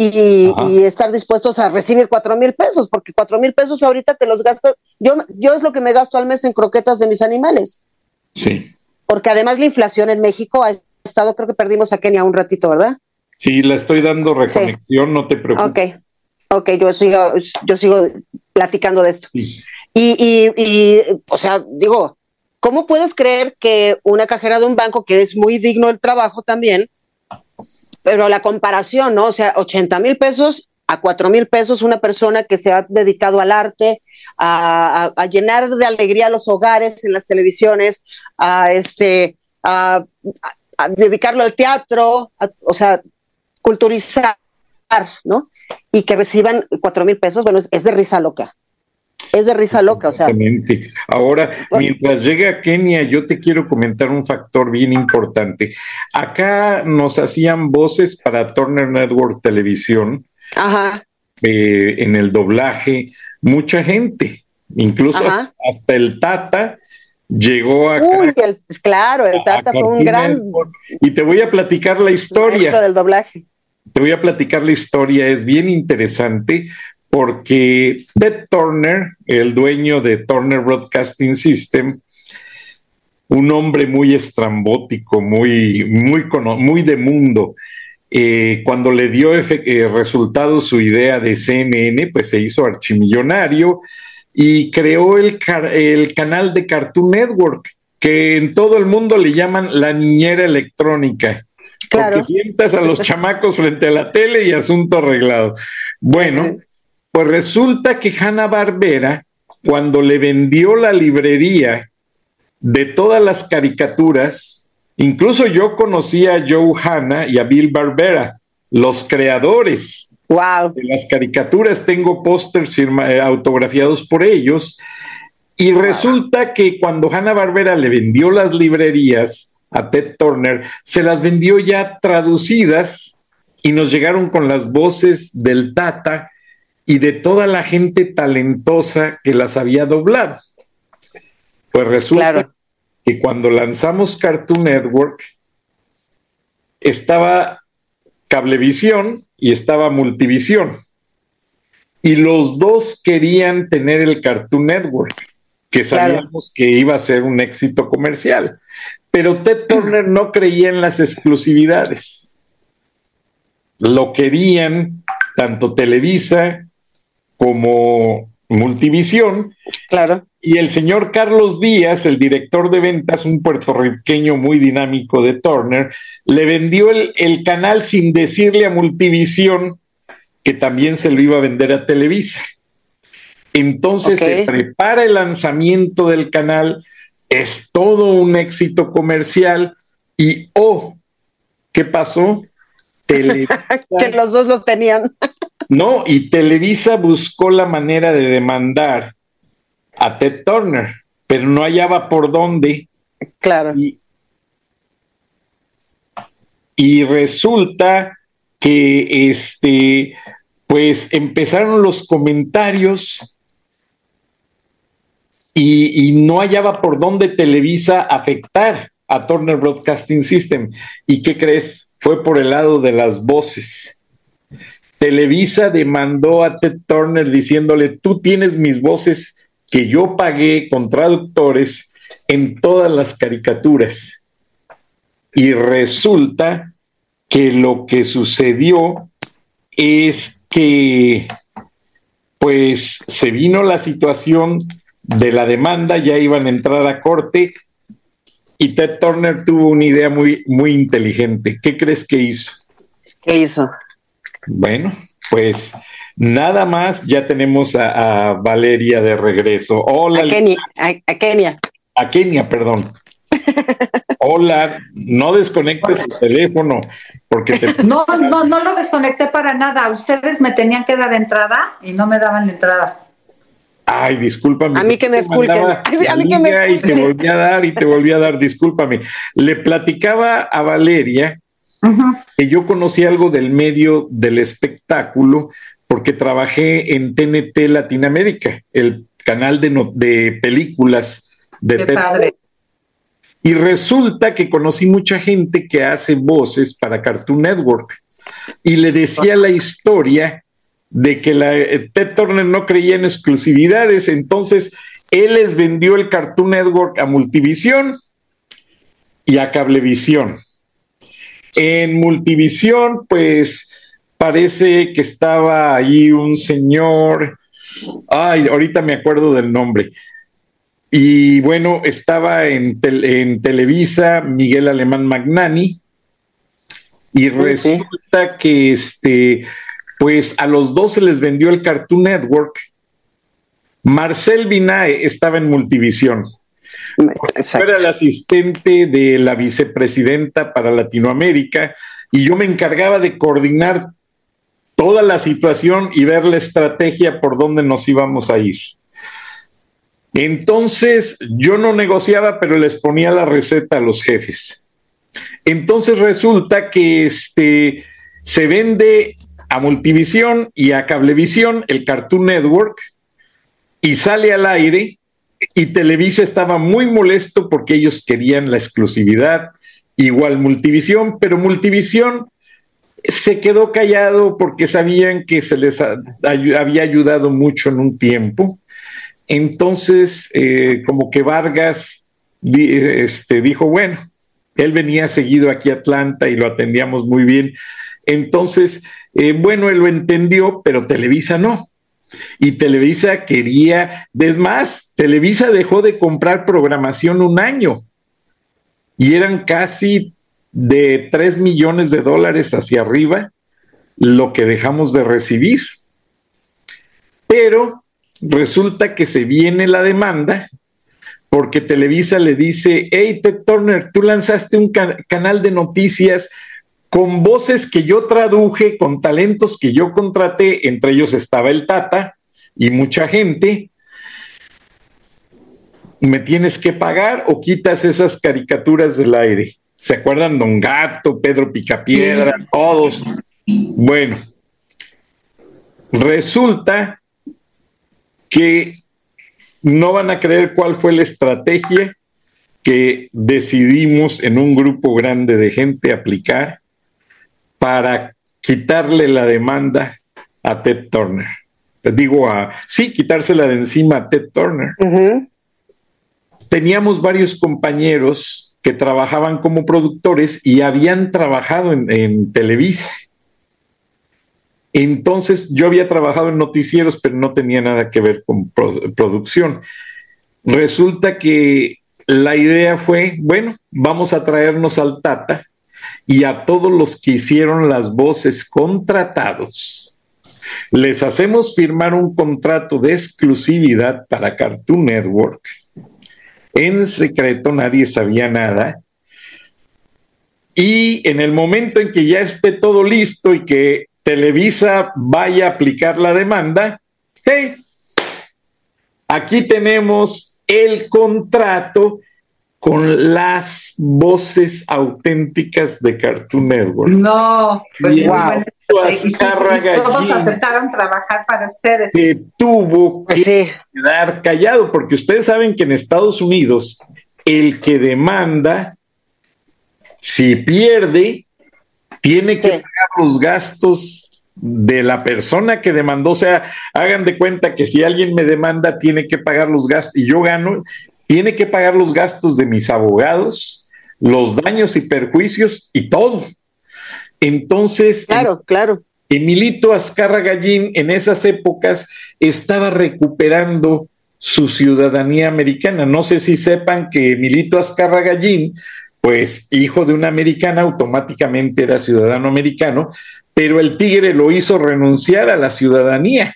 y, estar dispuestos a recibir cuatro mil pesos, porque cuatro mil pesos ahorita te los gastas, yo, yo es lo que me gasto al mes en croquetas de mis animales, sí. porque además la inflación en México ha estado, creo que perdimos a Kenia un ratito, ¿verdad? Sí, la estoy dando reconexión, no te preocupes. Ok, ok, yo sigo, yo sigo platicando de esto. Y, y, y, o sea, digo, ¿cómo puedes creer que una cajera de un banco, que es muy digno del trabajo también, pero la comparación, ¿no? O sea, 80 mil pesos a 4 mil pesos, una persona que se ha dedicado al arte, a, llenar de alegría los hogares en las televisiones, a, este, a, dedicarlo al teatro, o sea, culturizar, ¿no? Y que reciban 4 mil pesos, bueno, es de risa loca es de risa loca, o sea. Exactamente. Ahora, mientras llega a Kenia, yo te quiero comentar un factor bien importante. Acá nos hacían voces para Turner Network Televisión. Ajá. Eh, en el doblaje, mucha gente, incluso hasta el Tata llegó a. Uy, claro, el Tata fue un gran. Y te voy a platicar la historia. del doblaje. Te voy a platicar la historia, es bien interesante porque Ted Turner, el dueño de Turner Broadcasting System, un hombre muy estrambótico, muy, muy, muy de mundo, eh, cuando le dio eh, resultado su idea de CNN, pues se hizo archimillonario y creó el, el canal de Cartoon Network, que en todo el mundo le llaman la niñera electrónica. Porque sientas a los chamacos frente a la tele y asunto arreglado. Bueno, pues resulta que Hanna Barbera, cuando le vendió la librería de todas las caricaturas, incluso yo conocí a Joe Hanna y a Bill Barbera, los creadores de las caricaturas, tengo pósters eh, autografiados por ellos, y resulta que cuando Hanna Barbera le vendió las librerías a Ted Turner, se las vendió ya traducidas y nos llegaron con las voces del Tata y de toda la gente talentosa que las había doblado. Pues resulta que cuando lanzamos Cartoon Network, estaba Cablevisión y estaba Multivisión. Y los dos querían tener el Cartoon Network, que sabíamos que iba a ser un éxito comercial. Pero Ted Turner no creía en las exclusividades. Lo querían tanto Televisa como Multivisión. Claro. Y el señor Carlos Díaz, el director de ventas, un puertorriqueño muy dinámico de Turner, le vendió el, canal sin decirle a Multivisión que también se lo iba a vender a Televisa. Entonces se prepara el lanzamiento del canal, es todo un éxito comercial y, oh, ¿qué pasó? que los dos lo tenían. No, y Televisa buscó la manera de demandar a Ted Turner, pero no hallaba por dónde. Claro. Y, resulta que este, pues empezaron los comentarios y, y, no hallaba por dónde Televisa afectar a Turner Broadcasting System. ¿Y qué crees? Fue por el lado de las voces. Televisa demandó a Ted Turner diciéndole, tú tienes mis voces que yo pagué con traductores en todas las caricaturas. Y resulta que lo que sucedió es que pues se vino la situación de la demanda, ya iban a entrar a corte y Ted Turner tuvo una idea muy, muy inteligente. ¿Qué crees que hizo? ¿Qué hizo? Bueno, pues nada más, ya tenemos a, Valeria de regreso. Hola. A Kenia, a, Kenia. A Kenia, perdón. Hola, no desconectes el teléfono porque te... No, no, no lo desconecté para nada. Ustedes me tenían que dar entrada y no me daban la entrada. Ay, discúlpame. A mí que me esculquen. A mí que me Y te volví a dar y te volví a dar, discúlpame. Le platicaba a Valeria que yo conocí algo del medio del espectáculo porque trabajé en TNT Latinoamérica, el canal de, de películas de Qué padre. Y resulta que conocí mucha gente que hace voces para Cartoon Network. Y le decía la historia de que la, eh, Ted Turner no creía en exclusividades, entonces él les vendió el Cartoon Network a Multivisión y a Cablevisión. En Multivisión, pues parece que estaba ahí un señor, ay, ahorita me acuerdo del nombre. Y bueno, estaba en, en Televisa Miguel Alemán Magnani. Y resulta que este, pues a los dos se les vendió el Cartoon Network. Marcel Binae estaba en Multivisión. Era el asistente de la vicepresidenta para Latinoamérica y yo me encargaba de coordinar toda la situación y ver la estrategia por dónde nos íbamos a ir. Entonces yo no negociaba, pero les ponía la receta a los jefes. Entonces resulta que este, se vende a Multivisión y a Cablevisión el Cartoon Network y sale al aire y Televisa estaba muy molesto porque ellos querían la exclusividad, igual Multivisión, pero Multivisión se quedó callado porque sabían que se les había ayudado mucho en un tiempo. Entonces, eh, como que Vargas este, dijo, bueno, él venía seguido aquí a Atlanta y lo atendíamos muy bien. Entonces, eh, bueno, él lo entendió, pero Televisa no. Y Televisa quería, es más, Televisa dejó de comprar programación un año y eran casi de 3 millones de dólares hacia arriba lo que dejamos de recibir. Pero resulta que se viene la demanda porque Televisa le dice, hey, Ted Turner, tú lanzaste un canal de noticias con voces que yo traduje, con talentos que yo contraté, entre ellos estaba el Tata y mucha gente. ¿Me tienes que pagar o quitas esas caricaturas del aire? ¿Se acuerdan Don Gato, Pedro Picapiedra, todos? Bueno, resulta que no van a creer cuál fue la estrategia que decidimos en un grupo grande de gente aplicar para quitarle la demanda a Ted Turner. Digo, a, sí, quitársela de encima a Ted Turner. Teníamos varios compañeros que trabajaban como productores y habían trabajado en, Televisa. Entonces yo había trabajado en noticieros, pero no tenía nada que ver con producción. Resulta que la idea fue, bueno, vamos a traernos al Tata y a todos los que hicieron las voces contratados. Les hacemos firmar un contrato de exclusividad para Cartoon Network. En secreto nadie sabía nada. Y en el momento en que ya esté todo listo y que Televisa vaya a aplicar la demanda, hey, aquí tenemos el contrato con las voces auténticas de Cartoon Network. No, pues wow. todos aceptaron trabajar para ustedes. Que tuvo pues que quedar callado, porque ustedes saben que en Estados Unidos el que demanda, si pierde, tiene que pagar los gastos de la persona que demandó. O sea, hagan de cuenta que si alguien me demanda, tiene que pagar los gastos y yo gano, tiene que pagar los gastos de mis abogados, los daños y perjuicios y todo. Entonces, claro, claro. Emilito Azcarra Gallín en esas épocas estaba recuperando su ciudadanía americana. No sé si sepan que Emilito Azcarra Gallín, pues hijo de una americana, automáticamente era ciudadano americano, pero el tigre lo hizo renunciar a la ciudadanía.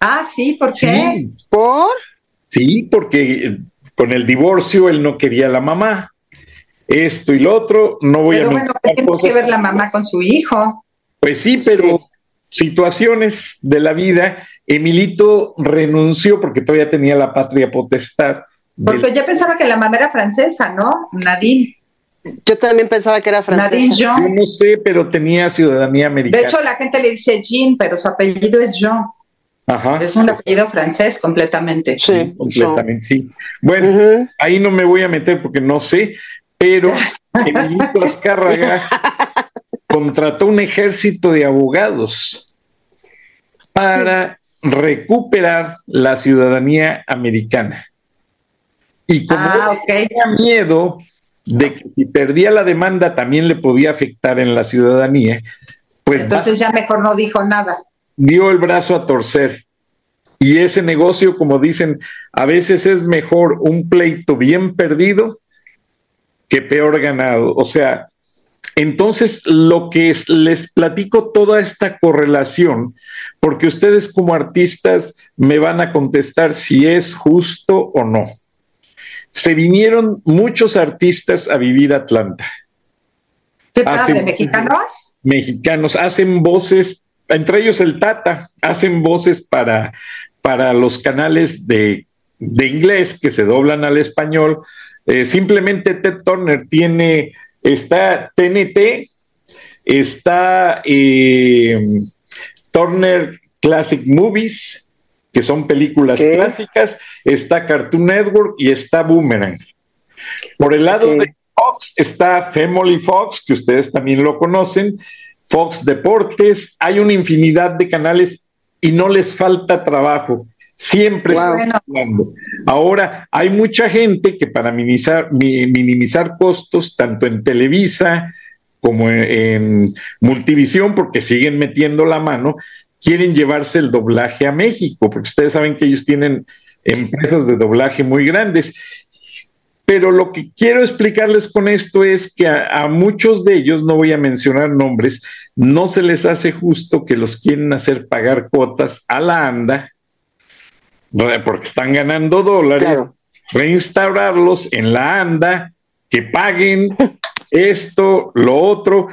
Ah, sí, ¿por qué? ¿Por? Sí, porque con el divorcio él no quería a la mamá. Esto y lo otro, no voy pero a bueno, ¿qué tiene que ver la mamá con su hijo? Pues sí, pero situaciones de la vida, Emilito renunció porque todavía tenía la patria potestad. Porque yo pensaba que la mamá era francesa, ¿no? Nadine. Yo también pensaba que era francesa. Nadine Jean. Yo no sé, pero tenía ciudadanía americana. De hecho, la gente le dice Jean, pero su apellido es Jean. Es un apellido francés completamente. Sí, completamente, sí. Bueno, ahí no me voy a meter porque no sé, pero Emilito Azcárraga contrató un ejército de abogados para recuperar la ciudadanía americana. Y como ah, tenía miedo de que si perdía la demanda también le podía afectar en la ciudadanía, pues entonces ya mejor no dijo nada. Dio el brazo a torcer. Y ese negocio, como dicen, a veces es mejor un pleito bien perdido que peor ganado. O sea, entonces lo que es, les platico toda esta correlación, porque ustedes como artistas me van a contestar si es justo o no. Se vinieron muchos artistas a vivir a Atlanta. ¿Qué de mexicanos? Mexicanos, hacen voces, entre ellos el Tata, hacen voces para, para los canales de, inglés que se doblan al español. Eh, simplemente Ted Turner tiene, está TNT, está eh, Turner Classic Movies, que son películas clásicas, está Cartoon Network y está Boomerang. Por el lado de Fox está Family Fox, que ustedes también lo conocen, Fox Deportes, hay una infinidad de canales y no les falta trabajo. Siempre están hablando. Ahora, hay mucha gente que para minimizar, minimizar costos, tanto en Televisa como en Multivisión, porque siguen metiendo la mano, quieren llevarse el doblaje a México, porque ustedes saben que ellos tienen empresas de doblaje muy grandes. Pero lo que quiero explicarles con esto es que a, muchos de ellos, no voy a mencionar nombres, no se les hace justo que los quieren hacer pagar cuotas a la ANDA, porque están ganando dólares, reinstaurarlos en la ANDA, que paguen esto, lo otro.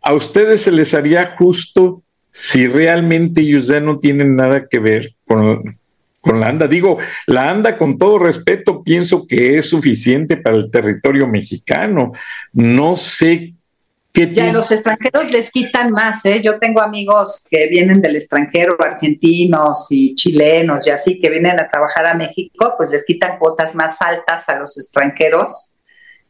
A ustedes se les haría justo si realmente ellos ya no tienen nada que ver con, con la ANDA. Digo, la ANDA, con todo respeto, pienso que es suficiente para el territorio mexicano. No sé qué. Ya los extranjeros les quitan más, ¿eh? Yo tengo amigos que vienen del extranjero, argentinos y chilenos y así, que vienen a trabajar a México, pues les quitan cuotas más altas a los extranjeros.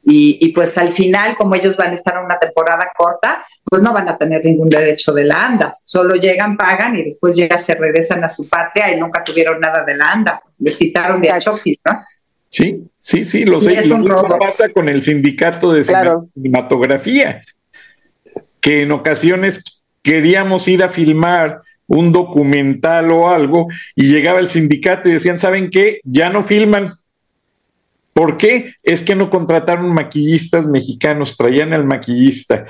Y, y pues al final, como ellos van a estar una temporada corta, pues no van a tener ningún derecho de la ANDA. Solo llegan, pagan y después ya se regresan a su patria y nunca tuvieron nada de la ANDA. Les quitaron de Achokis, ¿no? Sí, sí, sí, lo sé. Y lo pasa con el sindicato de cinematografía, que en ocasiones queríamos ir a filmar un documental o algo y llegaba el sindicato y decían, ¿saben qué? Ya no filman. ¿Por qué? Es que no contrataron maquillistas mexicanos, traían al maquillista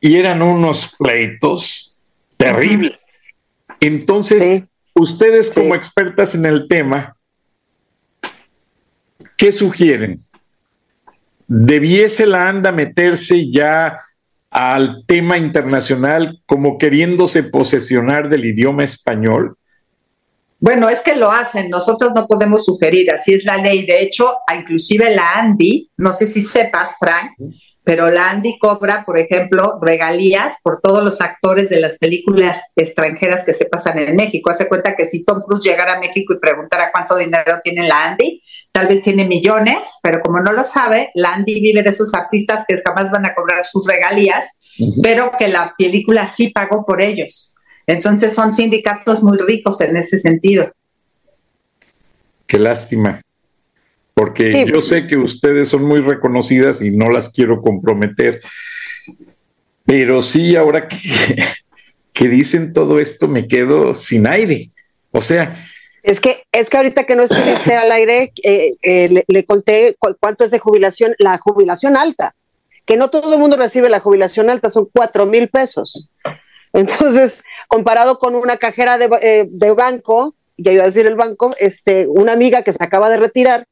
y eran unos pleitos terribles. Entonces, ustedes como expertas en el tema, ¿qué sugieren? ¿Debiese la ANDA meterse ya al tema internacional como queriéndose posesionar del idioma español? Bueno, es que lo hacen, nosotros no podemos sugerir, así es la ley. De hecho, inclusive la ANDI, no sé si sepas, Frank, pero la Andy cobra, por ejemplo, regalías por todos los actores de las películas extranjeras que se pasan en México. Hace cuenta que si Tom Cruise llegara a México y preguntara cuánto dinero tiene la Andy, tal vez tiene millones, pero como no lo sabe, la Andy vive de esos artistas que jamás van a cobrar sus regalías, pero que la película sí pagó por ellos. Entonces son sindicatos muy ricos en ese sentido. Qué lástima porque yo sé que ustedes son muy reconocidas y no las quiero comprometer, pero sí, ahora que, que dicen todo esto, me quedo sin aire. O sea, es que, es que ahorita que no estuviste al aire, eh, eh, le, conté cuánto es de jubilación, la jubilación alta, que no todo el mundo recibe la jubilación alta, son cuatro mil pesos. Entonces, comparado con una cajera de, eh, de banco, ya iba a decir el banco, este, una amiga que se acaba de retirar,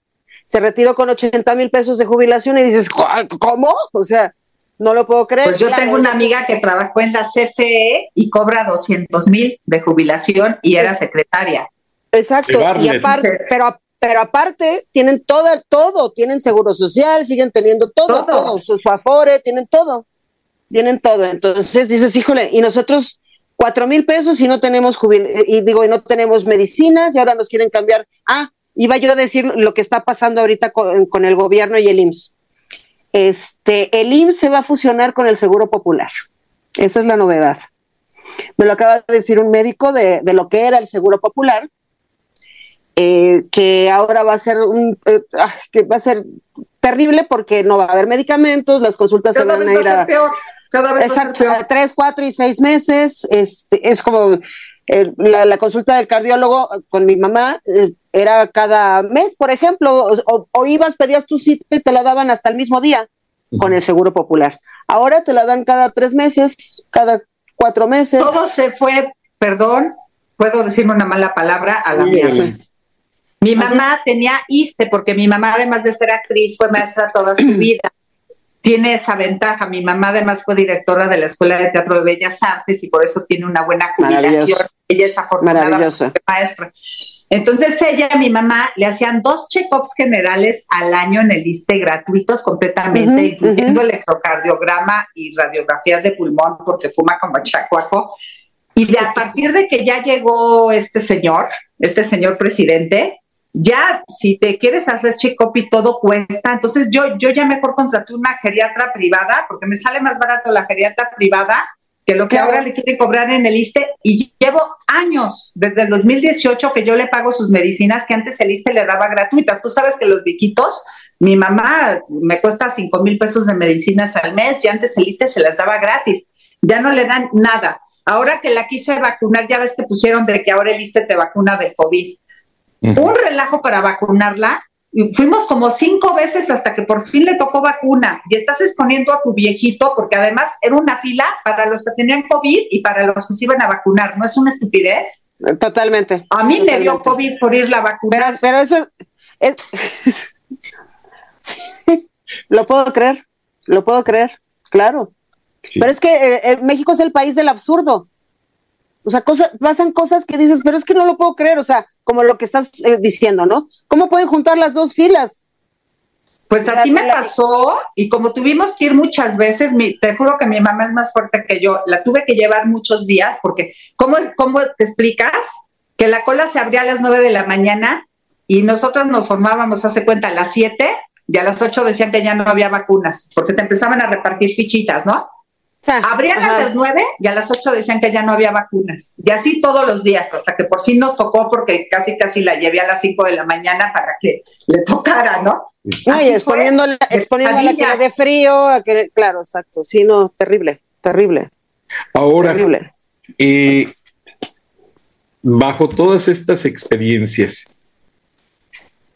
se retiró con 80 mil pesos de jubilación y dices, ¿cómo? O sea, no lo puedo creer. Pues yo tengo una amiga que trabajó en la CFE y cobra 200 mil de jubilación y era secretaria. Exacto, y aparte, pero, pero aparte tienen todo, todo, tienen seguro social, siguen teniendo todo, todo, su, afore, tienen todo, tienen todo. Entonces dices, híjole, y nosotros cuatro mil pesos y no tenemos jubil y digo, y no tenemos medicinas y ahora nos quieren cambiar. Ah, iba yo a decir lo que está pasando ahorita con, el gobierno y el IMSS. Este, el IMSS se va a fusionar con el Seguro Popular. Esa es la novedad. Me lo acaba de decir un médico de, lo que era el Seguro Popular, eh, que ahora va a ser un, eh, ah, que va a ser terrible porque no va a haber medicamentos, las consultas se van a ir a... Cada vez Exacto, tres, cuatro y seis meses. Este, es como eh, la, la, consulta del cardiólogo con mi mamá eh, era cada mes, por ejemplo, o, o, ibas, pedías tu cita y te la daban hasta el mismo día con el Seguro Popular. Ahora te la dan cada tres meses, cada cuatro meses. Todo se fue, perdón, puedo decirme una mala palabra a la mierda. Mi mamá tenía ISTE porque mi mamá, además de ser actriz, fue maestra toda su vida tiene esa ventaja. Mi mamá además fue directora de la Escuela de Teatro de Bellas Artes y por eso tiene una buena jubilación. Ella es afortunada maestra. Entonces ella, mi mamá, le hacían dos check-ups generales al año en el ISTE gratuitos completamente, incluyendo electrocardiograma y radiografías de pulmón porque fuma como chacuaco. Y de, a partir de que ya llegó este señor, este señor presidente, ya si te quieres hacer check-up y todo cuesta, entonces yo, yo ya mejor contraté una geriatra privada porque me sale más barato la geriatra privada que lo que ahora le quieren cobrar en el ISTE y llevo años, desde el 2018 que yo le pago sus medicinas que antes el ISTE le daba gratuitas. Tú sabes que los viejitos, mi mamá me cuesta 5 mil pesos de medicinas al mes y antes el ISTE se las daba gratis. Ya no le dan nada. Ahora que la quise vacunar, ya ves que pusieron de que ahora el ISTE te vacuna de COVID un relajo para vacunarla. Y fuimos como cinco veces hasta que por fin le tocó vacuna y estás exponiendo a tu viejito porque además era una fila para los que tenían COVID y para los que se iban a vacunar. ¿No es una estupidez? Totalmente. A mí totalmente. me dio COVID por ir a vacunar. Pero, pero eso es... lo puedo creer, lo puedo creer, claro. Sí. Pero es que eh, eh, México es el país del absurdo. O sea, cosas, pasan cosas que dices, pero es que no lo puedo creer, o sea, como lo que estás eh, diciendo, ¿no? ¿Cómo pueden juntar las dos filas? Pues así me pasó y como tuvimos que ir muchas veces, mi, te juro que mi mamá es más fuerte que yo, la tuve que llevar muchos días porque, ¿cómo, es, cómo te explicas? Que la cola se abría a las nueve de la mañana y nosotros nos formábamos, hace cuenta, a las siete y a las ocho decían que ya no había vacunas porque te empezaban a repartir fichitas, ¿no? Abrían a las nueve y a las ocho decían que ya no había vacunas. Y así todos los días, hasta que por fin nos tocó, porque casi casi la llevé a las cinco de la mañana para que le tocara, ¿no? No, y exponiéndola, exponiéndola a que le dé frío, a que, claro, exacto. Sí, no, terrible, terrible. Ahora, terrible. Eh, bajo todas estas experiencias,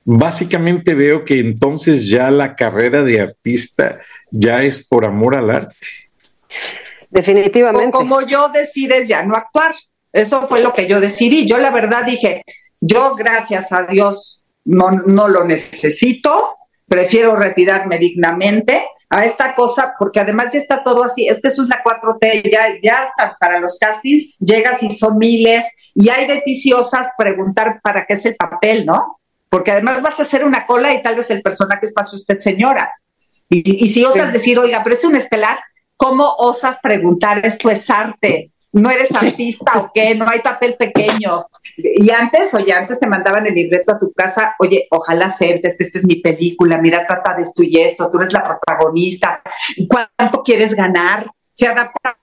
básicamente veo que entonces ya la carrera de artista ya es por amor al arte. Definitivamente. O como yo decides ya no actuar. Eso fue lo que yo decidí. Yo la verdad dije, yo gracias a Dios no, no lo necesito, prefiero retirarme dignamente a esta cosa, porque además ya está todo así, es que eso es la 4T, ya, ya hasta para los castings llegas y son miles, y hay de ti si osas preguntar para qué es el papel, ¿no? Porque además vas a hacer una cola y tal vez el personaje es para usted señora. Y, y si osas sí. decir, oiga, pero es un estelar, ¿cómo osas preguntar esto es arte? ¿No eres artista o qué? No hay papel pequeño. Y antes, oye, antes te mandaban el libreto a tu casa, oye, ojalá aceptes, esta, esta es mi película, mira, trata de esto y esto, tú eres la protagonista, ¿cuánto quieres ganar? Se adaptaba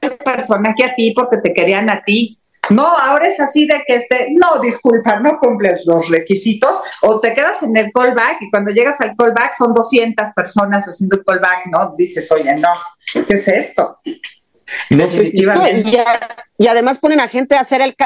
el personaje a ti porque te querían a ti. No, ahora es así de que este, no, disculpa, no cumples los requisitos o te quedas en el callback y cuando llegas al callback son 200 personas haciendo el callback, ¿no? Dices, oye, no, ¿qué es esto? No sé si y, y, además ponen a gente a hacer el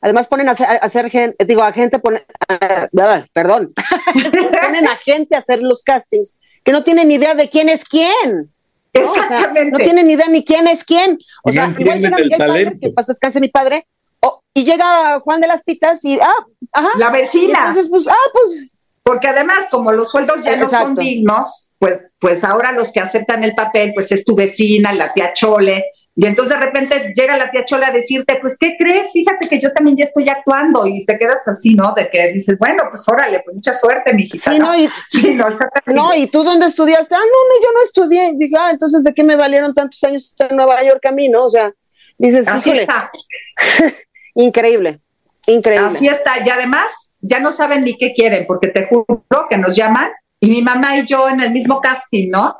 además ponen a hacer, a hacer gente, digo, a gente pone, uh, perdón, ponen a gente a hacer los castings que no tienen ni idea de quién es quién. ¿No? O sea, no tienen ni idea ni quién es quién. O no sea, igual llega Miguel Padre, que pasa descanse mi padre, oh, y llega Juan de las Pitas y, ah, ajá. La vecina. Entonces, pues, ah, pues. Porque además, como los sueldos ya Exacto. no son dignos, pues, pues ahora los que aceptan el papel, pues es tu vecina, la tía Chole, y entonces de repente llega la tía Chola a decirte, pues, ¿qué crees? Fíjate que yo también ya estoy actuando y te quedas así, ¿no? De que dices, bueno, pues órale, pues mucha suerte, mi hijita. Sí, no, y, sí, no, no, ¿y tú dónde estudiaste? Ah, no, no, yo no estudié. Digo, ah, entonces, ¿de qué me valieron tantos años en Nueva York a mí, no? O sea, dices, así está. increíble, increíble. Así está, y además ya no saben ni qué quieren, porque te juro que nos llaman y mi mamá y yo en el mismo casting, ¿no?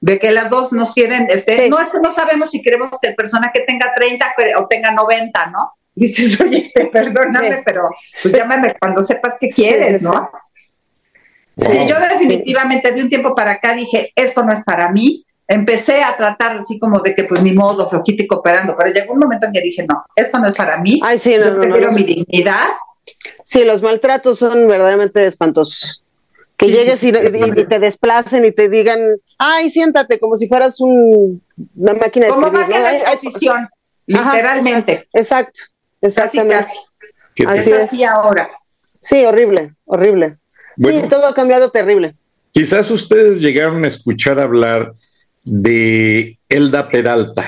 De que las dos nos quieren, este, sí. no, es que no sabemos si queremos que el personaje tenga 30 o tenga 90, ¿no? Dices, oye, este, perdóname, sí. pero pues llámame cuando sepas qué quieres, ¿no? Sí, yo definitivamente de un tiempo para acá dije, esto no es para mí. Empecé a tratar así como de que pues ni modo, flojito y cooperando, pero llegó un momento en que dije, no, esto no es para mí. Ay, sí, no, yo no, prefiero no, mi dignidad. Sí, los maltratos son verdaderamente espantosos. Que Sí, llegues sí, y, y- y te desplacen y te digan, ay, siéntate, como si fueras un- una máquina de Como escribir, ¿no? máquina de ay, exposición, Ajá, literalmente. Exacto, exactamente. casi. ¿Qué te- Así Es así ahora. Sí, horrible, horrible. Bueno. Sí, todo ha cambiado terrible. Quizás ustedes llegaron a escuchar hablar de Elda Peralta.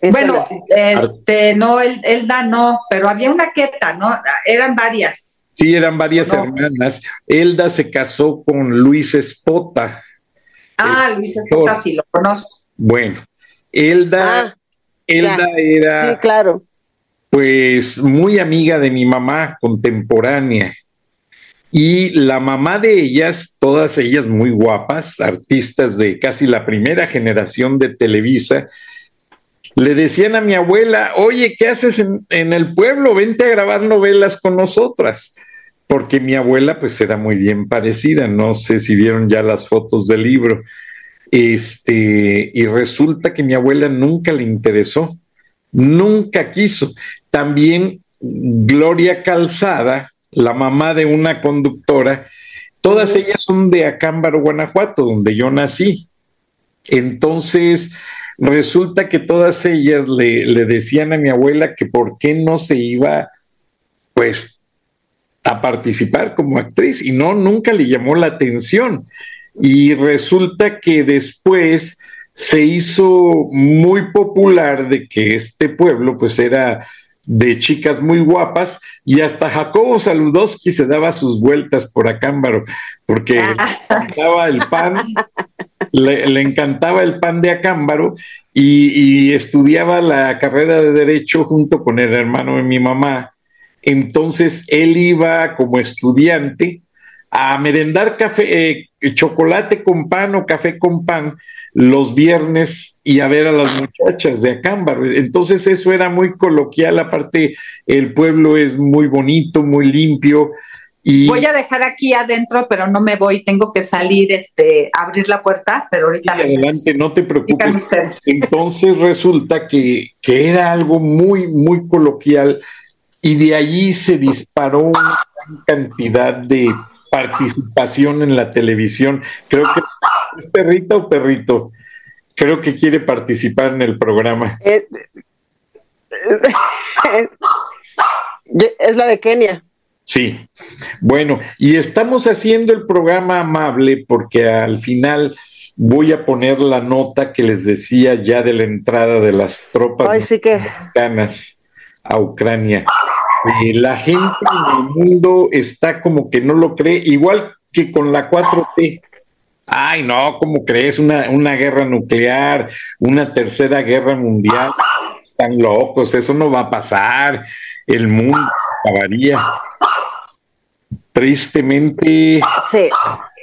Bueno, este, no, el, Elda no, pero había una queta, ¿no? Eran varias. Sí, eran varias No. hermanas. Elda se casó con Luis Espota. Ah, Luis Espota, sí, lo conozco. Bueno, Elda, Ah, Elda era sí, claro. pues muy amiga de mi mamá contemporánea. Y la mamá de ellas, todas ellas muy guapas, artistas de casi la primera generación de Televisa, le decían a mi abuela, oye, ¿qué haces en, en el pueblo? Vente a grabar novelas con nosotras. Porque mi abuela pues era muy bien parecida, no sé si vieron ya las fotos del libro. Este, y resulta que mi abuela nunca le interesó, nunca quiso. También Gloria Calzada, la mamá de una conductora, todas ellas son de Acámbaro, Guanajuato, donde yo nací. Entonces, resulta que todas ellas le, le decían a mi abuela que por qué no se iba, pues, a participar como actriz, y no, nunca le llamó la atención. Y resulta que después se hizo muy popular de que este pueblo, pues, era de chicas muy guapas y hasta Jacobo Saludowski se daba sus vueltas por Acámbaro porque le encantaba el pan, le, le encantaba el pan de Acámbaro y, y estudiaba la carrera de Derecho junto con el hermano de mi mamá. Entonces él iba como estudiante a merendar café, eh, chocolate con pan o café con pan los viernes y a ver a las muchachas de Acámbaro. Entonces eso era muy coloquial, aparte el pueblo es muy bonito, muy limpio. Y Voy a dejar aquí adentro, pero no me voy, tengo que salir, este, abrir la puerta, pero ahorita Sí, adelante, no te preocupes. Entonces resulta que, que era algo muy, muy coloquial y de allí se disparó una cantidad de participación en la televisión. Creo que es perrita o perrito. Creo que quiere participar en el programa. Eh, es la de Kenia. Sí. Bueno, y estamos haciendo el programa amable porque al final voy a poner la nota que les decía ya de la entrada de las tropas Ay, sí que. mexicanas a Ucrania. Eh, la gente en el mundo está como que no lo cree, igual que con la 4T. Ay, no, ¿cómo crees? Una, una guerra nuclear, una tercera guerra mundial. Están locos, eso no va a pasar. El mundo acabaría. Tristemente, Sí.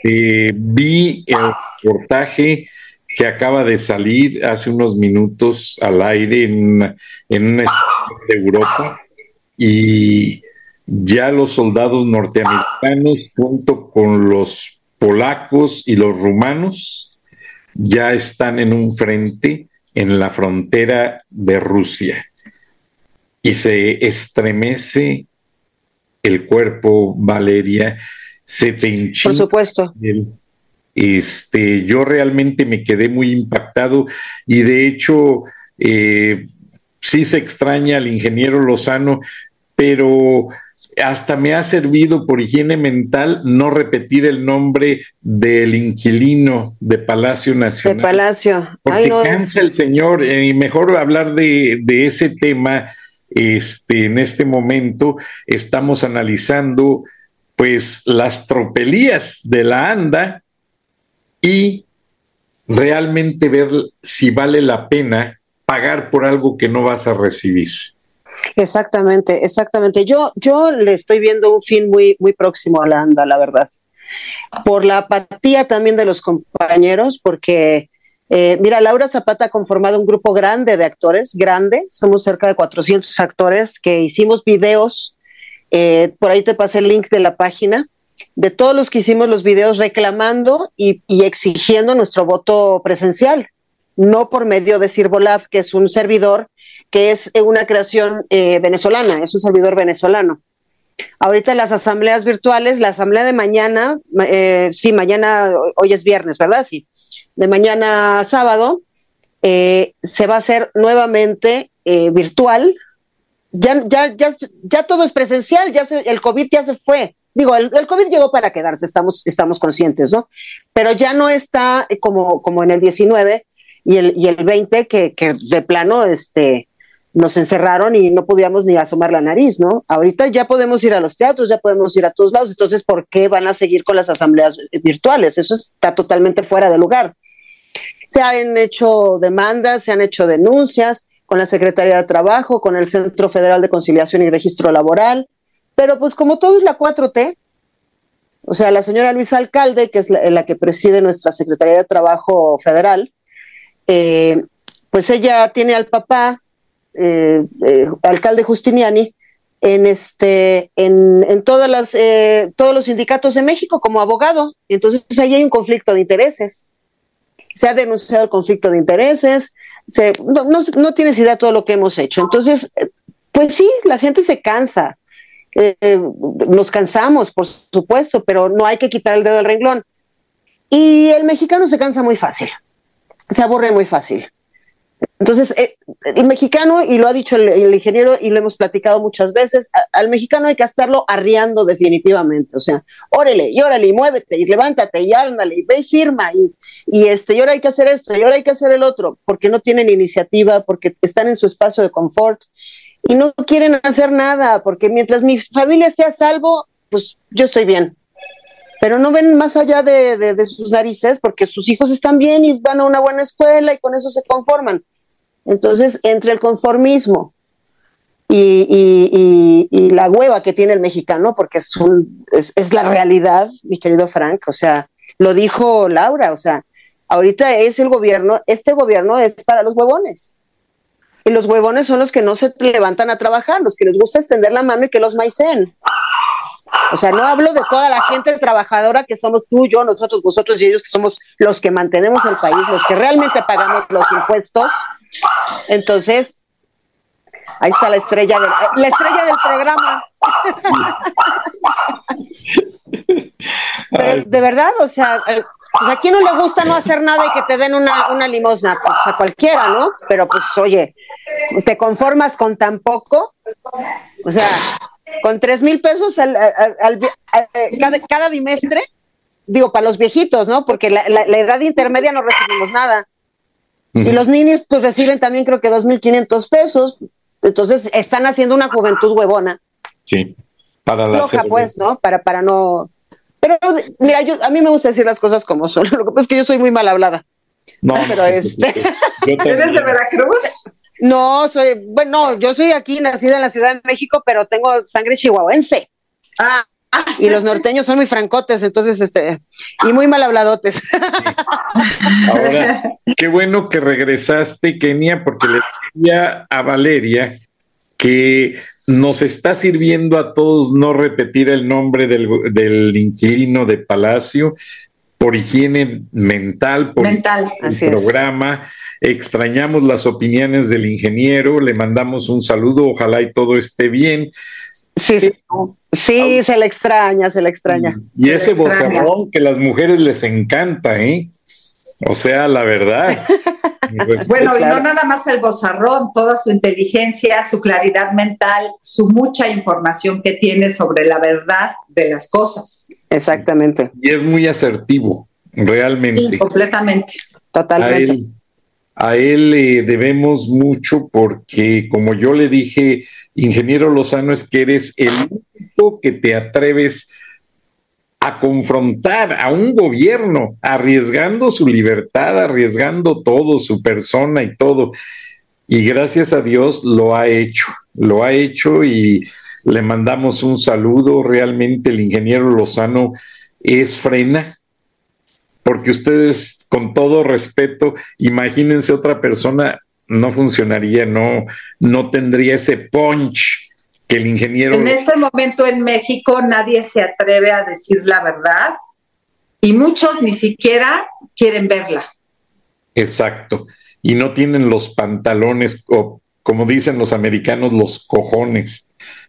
eh, vi el reportaje que acaba de salir hace unos minutos al aire en, en una estación de Europa y ya los soldados norteamericanos junto con los polacos y los rumanos ya están en un frente en la frontera de Rusia y se estremece el cuerpo, Valeria, se te Por hinchina supuesto. Este, yo realmente me quedé muy impactado y de hecho eh, sí se extraña al ingeniero Lozano, pero hasta me ha servido por higiene mental no repetir el nombre del inquilino de Palacio De Nacional. Palacio. Porque Ay, no, cansa el señor, eh, y mejor hablar de, de ese tema este, en este momento. Estamos analizando pues las tropelías de la ANDA y realmente ver si vale la pena pagar por algo que no vas a recibir. Exactamente, exactamente. Yo, yo le estoy viendo un fin muy, muy próximo a la ANDA, la verdad. Por la apatía también de los compañeros, porque, eh, mira, Laura Zapata ha conformado un grupo grande de actores, grande, somos cerca de 400 actores que hicimos videos, eh, por ahí te pasé el link de la página, de todos los que hicimos los videos reclamando y, exigiendo nuestro voto presencial, no por medio de Sirvolab, que es un servidor que es una creación eh, venezolana, es un servidor venezolano. Ahorita las asambleas virtuales, la asamblea de mañana, eh, sí, mañana, hoy es viernes, ¿verdad? Sí, de mañana sábado, eh, se va a hacer nuevamente virtual. Ya, ya, ya, ya todo es presencial, ya el COVID ya se fue digo, el, COVID llegó para quedarse, estamos, estamos conscientes, ¿no? Pero ya no está como, como en el 19 y el, y el 20, que, que de plano este, nos encerraron y no podíamos ni asomar la nariz, ¿no? Ahorita ya podemos ir a los teatros, ya podemos ir a todos lados, entonces, ¿por qué van a seguir con las asambleas virtuales? Eso está totalmente fuera de lugar. Se han hecho demandas, se han hecho denuncias con la Secretaría de Trabajo, con el Centro Federal de Conciliación y Registro Laboral, pero pues como todo es la 4T, o sea, la señora Luisa Alcalde, que es la, que preside nuestra Secretaría de Trabajo Federal, eh, pues ella tiene al papá, eh, eh, alcalde Justiniani, en este, en, todas las, todos los sindicatos de México como abogado. Entonces ahí hay un conflicto de intereses. Se ha denunciado el conflicto de intereses, no, no, no tienes idea de todo lo que hemos hecho. Entonces, pues sí, la gente se cansa eh, nos cansamos, por supuesto, pero no hay que quitar el dedo del renglón. Y el mexicano se cansa muy fácil, se aburre muy fácil. Entonces, eh, el mexicano, y lo ha dicho el, ingeniero y lo hemos platicado muchas veces, al mexicano hay que estarlo arriando definitivamente. O sea, órale, y órale, y muévete, y levántate, y ándale, y ve y firma, y, y, este, y ahora hay que hacer esto, y ahora hay que hacer el otro, porque no tienen iniciativa, porque están en su espacio de confort y no quieren hacer nada, porque mientras mi familia esté a salvo, pues yo estoy bien. Pero no ven más allá de, sus narices porque sus hijos están bien y van a una buena escuela y con eso se conforman. Entonces, entre el conformismo y, la hueva que tiene el mexicano, porque es, es, es la realidad, mi querido Frank, o sea, lo dijo Laura, o sea, ahorita es el gobierno, este gobierno es para los huevones. Y los huevones son los que no se levantan a trabajar, los que les gusta extender la mano y que los maicen. O sea, no hablo de toda la gente trabajadora que somos tú, yo, nosotros, vosotros y ellos, que somos los que mantenemos el país, los que realmente pagamos los impuestos. Entonces, ahí está la estrella del, la estrella del programa. Pero de verdad, o sea, eh, pues a quién no le gusta no hacer nada y que te den una, una limosna, pues a cualquiera, ¿no? Pero pues oye, ¿Te conformas con tan poco? O sea, con tres mil pesos al, cada, bimestre, digo, para los viejitos, ¿no? Porque la, edad intermedia no recibimos nada. Y los niños, pues reciben también creo que dos mil quinientos pesos. Entonces están haciendo una juventud huevona. Sí, para la Floja, pues, ¿no? Para, para no. Pero mira, yo, a mí me gusta decir las cosas como son. Lo que pasa es que yo soy muy mal hablada. No, pero este. ¿Eres de Veracruz? No, soy, bueno, yo soy aquí nacida en la Ciudad de México, pero tengo sangre chihuahuense. Ah. Y los norteños son muy francotes, entonces, este, y muy mal habladotes. Ahora, qué bueno que regresaste, Kenia, porque le decía a Valeria que nos está sirviendo a todos no repetir el nombre del, del inquilino de Palacio por higiene mental, por el programa. Extrañamos las opiniones del ingeniero, le mandamos un saludo, ojalá y todo esté bien. Sí, sí, se le extraña, se le extraña. Y ese bozarrón que a las mujeres les encanta, ¿eh? O sea, la verdad. bueno, y no nada más el bozarrón, toda su inteligencia, su claridad mental, su mucha información que tiene sobre la verdad de las cosas. Exactamente. Y es muy asertivo, realmente. Sí, completamente. Totalmente. A él, le debemos mucho porque, como yo le dije, ingeniero Lozano, es que eres el único que te atreves a confrontar a un gobierno, arriesgando su libertad, arriesgando todo, su persona y todo. Y gracias a Dios lo ha hecho, lo ha hecho y le mandamos un saludo. Realmente el ingeniero Lozano es frena, porque ustedes, con todo respeto, imagínense otra persona, no funcionaría, no, no tendría ese punch que el ingeniero... En este momento en México nadie se atreve a decir la verdad y muchos ni siquiera quieren verla. Exacto. Y no tienen los pantalones, o como dicen los americanos, los cojones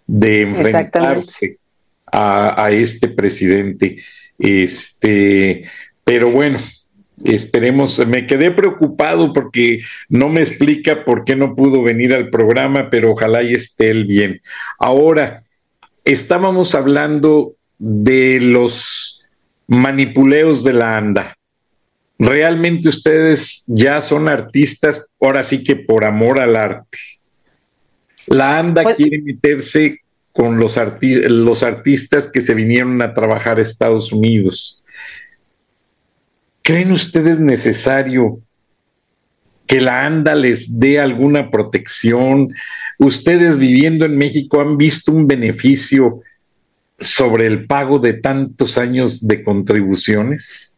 de enfrentarse a, a, este presidente. Este, pero bueno, esperemos, me quedé preocupado porque no me explica por qué no pudo venir al programa, pero ojalá y esté él bien. Ahora, estábamos hablando de los manipuleos de la ANDA. Realmente ustedes ya son artistas, ahora sí que por amor al arte. La ANDA pues, quiere meterse con los, arti los artistas que se vinieron a trabajar a Estados Unidos. ¿Creen ustedes necesario que la ANDA les dé alguna protección? ¿Ustedes viviendo en México han visto un beneficio sobre el pago de tantos años de contribuciones?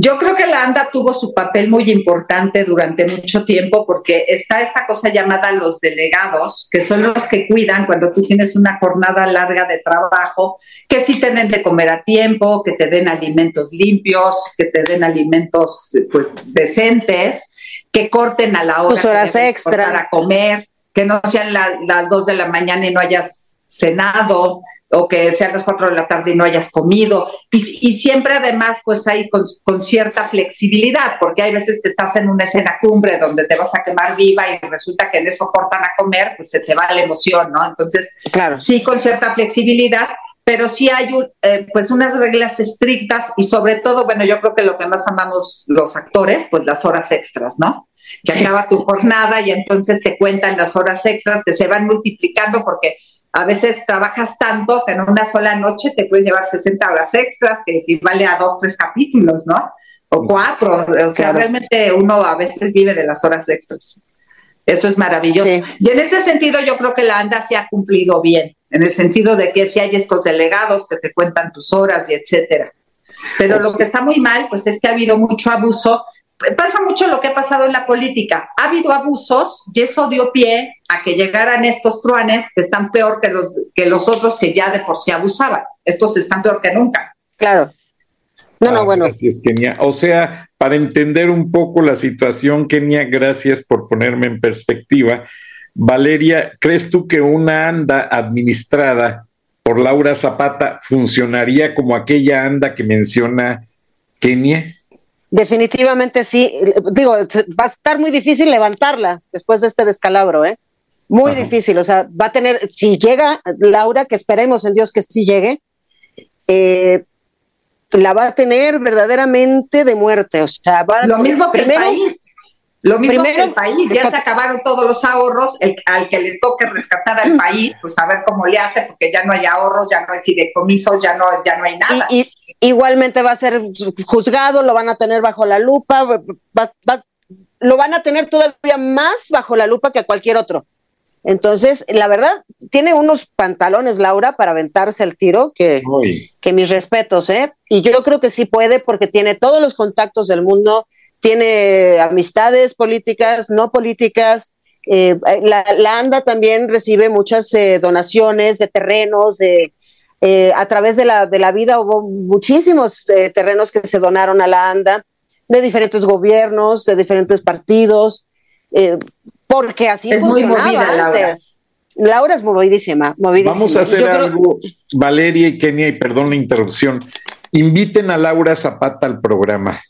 Yo creo que la ANDA tuvo su papel muy importante durante mucho tiempo porque está esta cosa llamada los delegados, que son los que cuidan cuando tú tienes una jornada larga de trabajo, que sí te den de comer a tiempo, que te den alimentos limpios, que te den alimentos pues decentes, que corten a la hora Tus horas extra. comer, que no sean las dos de la mañana y no hayas cenado, o que sean las cuatro de la tarde y no hayas comido. Y, siempre además pues hay con, cierta flexibilidad, porque hay veces que estás en una escena cumbre donde te vas a quemar viva y resulta que en eso cortan a comer, pues se te va la emoción, ¿no? Entonces, claro. sí con cierta flexibilidad, pero sí hay eh, pues unas reglas estrictas y sobre todo, bueno, yo creo que lo que más amamos los actores, pues las horas extras, ¿no? Que acaba tu jornada y entonces te cuentan las horas extras que se van multiplicando porque a veces trabajas tanto que en una sola noche te puedes llevar 60 horas extras, que equivale a dos, tres capítulos, ¿no? O cuatro. O sea, realmente uno a veces vive de las horas extras. Eso es maravilloso. Y en ese sentido yo creo que la ANDA se ha cumplido bien, en el sentido de que si hay estos delegados que te cuentan tus horas y etcétera. Pero lo que está muy mal, pues es que ha habido mucho abuso pasa mucho lo que ha pasado en la política. Ha habido abusos y eso dio pie a que llegaran estos truanes que están peor que los, que los otros que ya de por sí abusaban. Estos están peor que nunca. Claro. No, no, ah, bueno. Gracias, Kenia. O sea, para entender un poco la situación, Kenia, gracias por ponerme en perspectiva. Valeria, ¿crees tú que una anda administrada por Laura Zapata funcionaría como aquella anda que menciona Kenia? Definitivamente sí. Digo, va a estar muy difícil levantarla después de este descalabro, ¿eh? Muy difícil. O sea, va a tener, si llega Laura, que esperemos en Dios que sí llegue, eh, la va a tener verdaderamente de muerte. O sea, va Lo mismo que el país. Lo mismo que el país, ya se acabaron todos los ahorros, el, al que le toque rescatar al país, pues a ver cómo le hace, porque ya no hay ahorros, ya no hay fideicomisos, ya no, ya no hay nada. Y, igualmente va a ser juzgado, lo van a tener bajo la lupa, lo van a tener todavía más bajo la lupa que cualquier otro. Entonces, la verdad, tiene unos pantalones, Laura, para aventarse el tiro, que, que mis respetos, ¿eh? Y yo creo que sí puede porque tiene todos los contactos del mundo, tiene amistades políticas, no políticas. Eh, la, ANDA también recibe muchas eh, donaciones de terrenos, de, eh, a través de la, de la vida hubo muchísimos terrenos que se donaron a la ANDA, de diferentes gobiernos, de diferentes partidos, porque así es muy movida, Laura. Laura es movidísima, movidísima. Vamos a hacer algo, Valeria y Kenia, y perdón la interrupción. Inviten a Laura Zapata al programa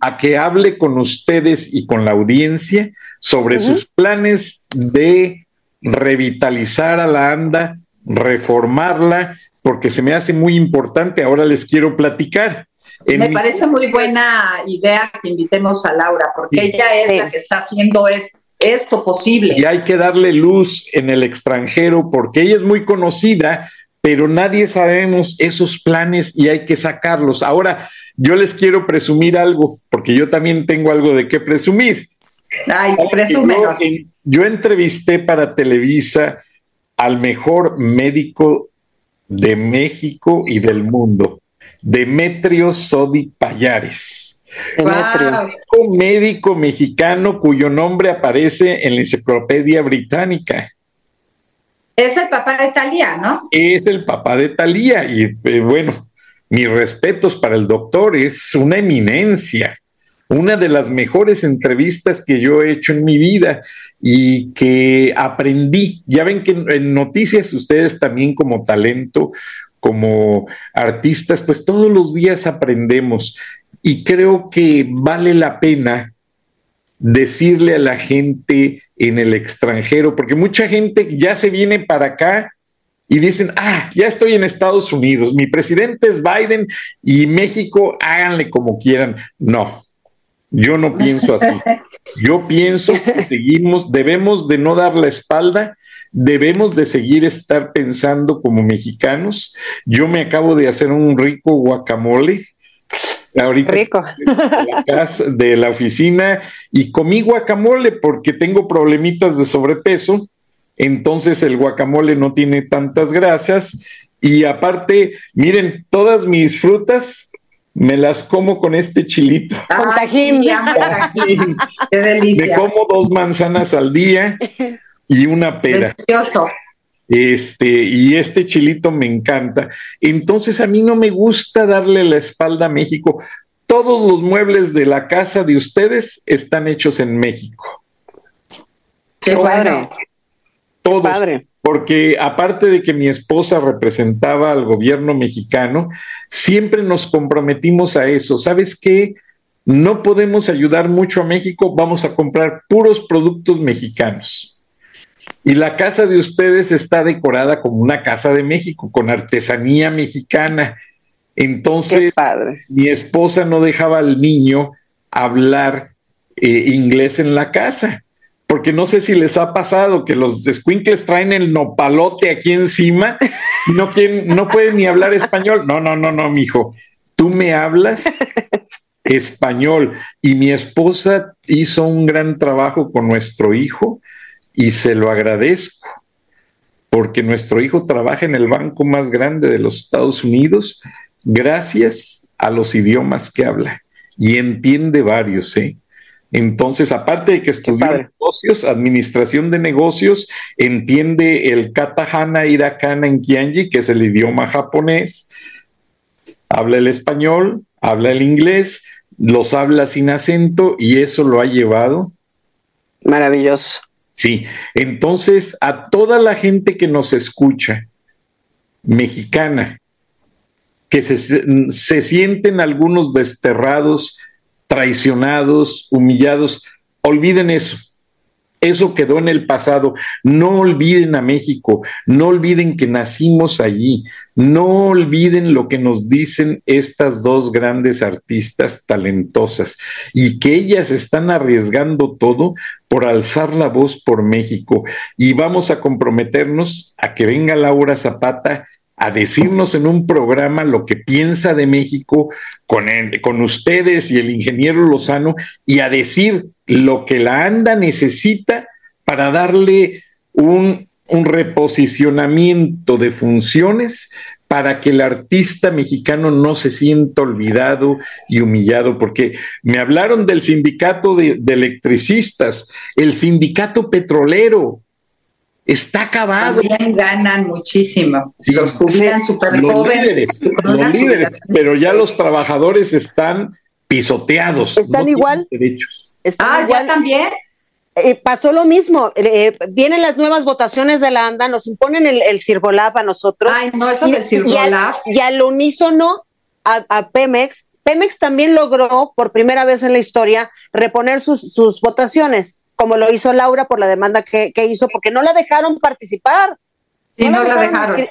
a que hable con ustedes y con la audiencia sobre sus planes de revitalizar a la ANDA, reformarla, porque se me hace muy importante. Ahora les quiero platicar. me parece muy buena idea que invitemos a Laura, porque ella es la que está haciendo esto posible. Y hay que darle luz en el extranjero, porque ella es muy conocida, pero nadie sabemos esos planes y hay que sacarlos. Ahora, yo les quiero presumir algo, porque yo también tengo algo de qué presumir. Ay, presúmenos. Yo, yo entrevisté para Televisa al mejor médico de México y del mundo, Demetrio Sodi Payares. Un médico mexicano cuyo nombre aparece en la enciclopedia británica. Es el papá de Talía, ¿no? Es el papá de Talía y eh, bueno, mis respetos para el doctor, es una eminencia, una de las mejores entrevistas que yo he hecho en mi vida y que aprendí. Ya ven que en noticias ustedes también como talento, como artistas, pues todos los días aprendemos y creo que vale la pena decirle a la gente en el extranjero, porque mucha gente ya se viene para acá y dicen, ah, ya estoy en Estados Unidos, mi presidente es Biden y México, háganle como quieran. No, yo no pienso así. Yo pienso que seguimos, debemos de no dar la espalda, debemos de seguir estar pensando como mexicanos. Yo me acabo de hacer un rico guacamole ahorita Rico. De, la casa, de la oficina y comí guacamole porque tengo problemitas de sobrepeso, entonces el guacamole no tiene tantas grasas y aparte, miren, todas mis frutas me las como con este chilito. Con tajín. Qué delicia. Me como dos manzanas al día y una pera. Delicioso. Este, y este chilito me encanta. Entonces a mí no me gusta darle la espalda a México. Todos los muebles de la casa de ustedes están hechos en México. Qué bueno. Todos. Padre. Porque aparte de que mi esposa representaba al gobierno mexicano, siempre nos comprometimos a eso. ¿Sabes qué? No podemos ayudar mucho a México, vamos a comprar puros productos mexicanos. Y la casa de ustedes está decorada como una casa de México, con artesanía mexicana. Entonces, mi esposa no dejaba al niño hablar eh, inglés en la casa, porque no sé si les ha pasado que los squinkles traen el nopalote aquí encima y no, quieren, no pueden ni hablar español. No, no, no, no, mijo. Tú me hablas español. Y mi esposa hizo un gran trabajo con nuestro hijo y se lo agradezco porque nuestro hijo trabaja en el banco más grande de los Estados Unidos gracias a los idiomas que habla y entiende varios, ¿eh? Entonces, aparte de que estudió negocios, administración de negocios, entiende el katahana irakana en Kianji, que es el idioma japonés, habla el español, habla el inglés, los habla sin acento y eso lo ha llevado. Maravilloso. Sí, entonces a toda la gente que nos escucha, mexicana, que se, se sienten algunos desterrados, traicionados, humillados, olviden eso. Eso quedó en el pasado. No olviden a México, no olviden que nacimos allí, no olviden lo que nos dicen estas dos grandes artistas talentosas y que ellas están arriesgando todo por alzar la voz por México. Y vamos a comprometernos a que venga Laura Zapata a decirnos en un programa lo que piensa de México con, con ustedes y el ingeniero Lozano y a decir lo que la ANDA necesita para darle un, un reposicionamiento de funciones para que el artista mexicano no se sienta olvidado y humillado, porque me hablaron del sindicato de, de electricistas, el sindicato petrolero, está acabado. También ganan muchísimo. Sí, los jubilan súper los jóvenes. líderes, los líderes, pero ya los trabajadores están pisoteados. Están no igual. derechos. Están Ah, igual. ya también. Eh, pasó lo mismo. Eh, vienen las nuevas votaciones de la ANDA, nos imponen el, el Cirbolab a nosotros. Ay, no, eso y, del y Cirbolab. al, y al unísono a, a Pemex. Pemex también logró por primera vez en la historia reponer sus, sus votaciones, como lo hizo Laura por la demanda que, que hizo, porque no la dejaron participar. Sí, no la dejaron.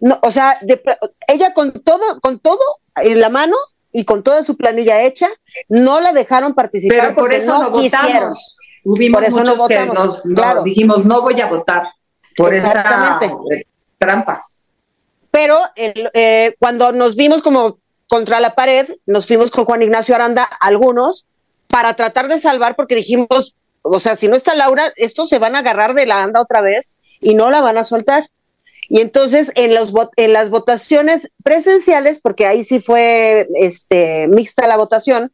no, o sea, de ella con todo, con todo en la mano y con toda su planilla hecha, no la dejaron participar Pero por eso no, votamos. Hubimos Por eso no muchos votamos, nos claro. dijimos, no voy a votar por esa Exactamente. eh, trampa. pero el, eh, cuando nos vimos como contra la pared, nos fuimos con Juan Ignacio Aranda, algunos, para tratar de salvar, porque dijimos, o sea, si no está Laura, estos se van a agarrar de la Aranda otra vez y no la van a soltar. Y entonces en, los, vo- en las votaciones presenciales, porque ahí sí fue este, mixta la votación,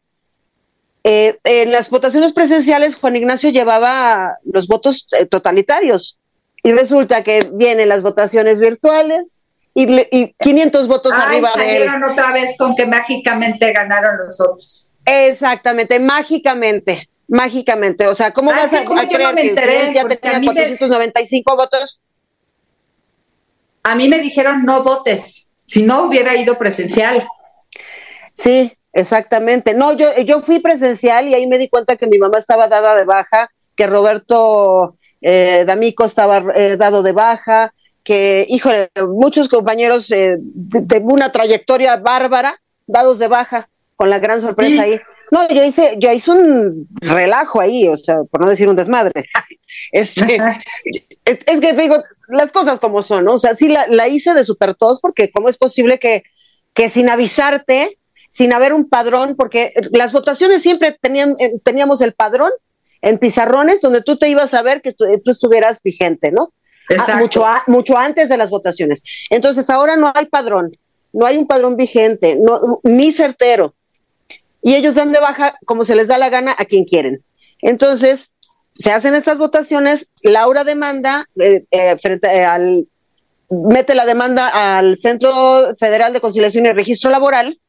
eh, en las votaciones presenciales Juan Ignacio llevaba los votos eh, totalitarios Y resulta que vienen las votaciones virtuales y, y 500 votos arriba de él. otra vez con que mágicamente ganaron los otros. Exactamente, mágicamente, mágicamente. O sea, ¿cómo vas a, creer que ya tenía 495 votos? A mí me dijeron no votes, si no hubiera ido presencial. Sí, exactamente. No, yo, yo fui presencial y ahí me di cuenta que mi mamá estaba dada de baja, que Roberto eh, D'Amico estaba eh, dado de baja, que, híjole, muchos compañeros eh, de, una trayectoria bárbara dados de baja, con la gran sorpresa ahí. No, yo hice, yo hice un relajo ahí, o sea, por no decir un desmadre. este, es, que digo, las cosas como son, ¿no? O sea, sí la, la hice de super tos, porque cómo es posible que, que sin avisarte, sin haber un padrón, porque las votaciones siempre tenían, teníamos el padrón en pizarrones donde tú te ibas a ver que tú, estuvieras vigente, ¿no? Ah, mucho, mucho antes de las votaciones. Entonces ahora no hay padrón, no hay un padrón vigente, no, ni certero. Y ellos dan de baja como se les da la gana a quien quieren. Entonces, se hacen estas votaciones, Laura demanda eh, eh, frente eh, al mete la demanda al Centro Federal de Conciliación y Registro Laboral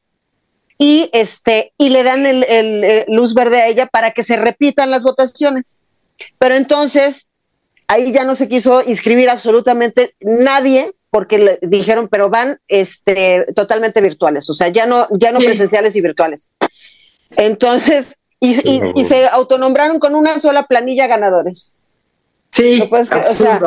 y este y le dan el, luz verde a ella para que se repitan las votaciones. Pero entonces ahí ya no se quiso inscribir absolutamente nadie porque le dijeron, pero van este totalmente virtuales, o sea, ya no ya no presenciales y virtuales. Entonces, y, se autonombraron con una sola planilla ganadores. Sí, o sea,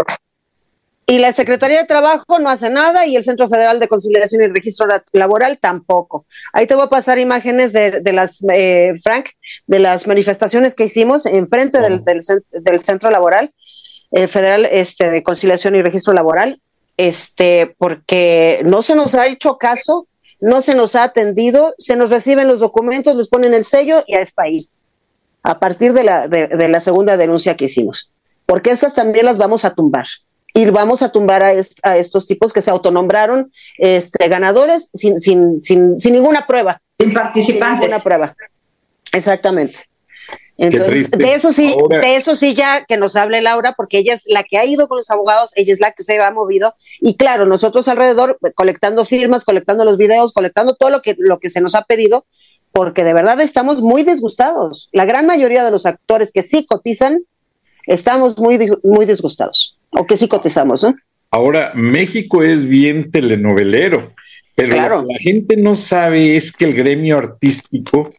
y la Secretaría de Trabajo no hace nada y el Centro Federal de Conciliación y Registro Laboral tampoco. Ahí te voy a pasar imágenes de, las, eh, Frank, de las manifestaciones que hicimos enfrente del, del, Centro Laboral eh, Federal este, de Conciliación y Registro Laboral, este, porque no se nos ha hecho caso, no se nos ha atendido, se nos reciben los documentos, les ponen el sello y a ahí, a partir de la, de la segunda denuncia que hicimos, porque estas también las vamos a tumbar y vamos a tumbar a, estos tipos que se autonombraron este, ganadores sin, sin, sin, sin ninguna prueba. Sin participantes. Sin ninguna prueba. Exactamente. Entonces, de eso sí, de eso sí ya que nos hable Laura, porque ella es la que ha ido con los abogados, ella es la que se ha movido, y claro, nosotros alrededor, colectando firmas, colectando los videos, colectando todo lo que, lo que se nos ha pedido, porque de verdad estamos muy disgustados. La gran mayoría de los actores que sí cotizan, estamos muy, muy disgustados o que sí cotizamos, ¿no? Ahora, México es bien telenovelero, pero lo que la gente no sabe es que el gremio artístico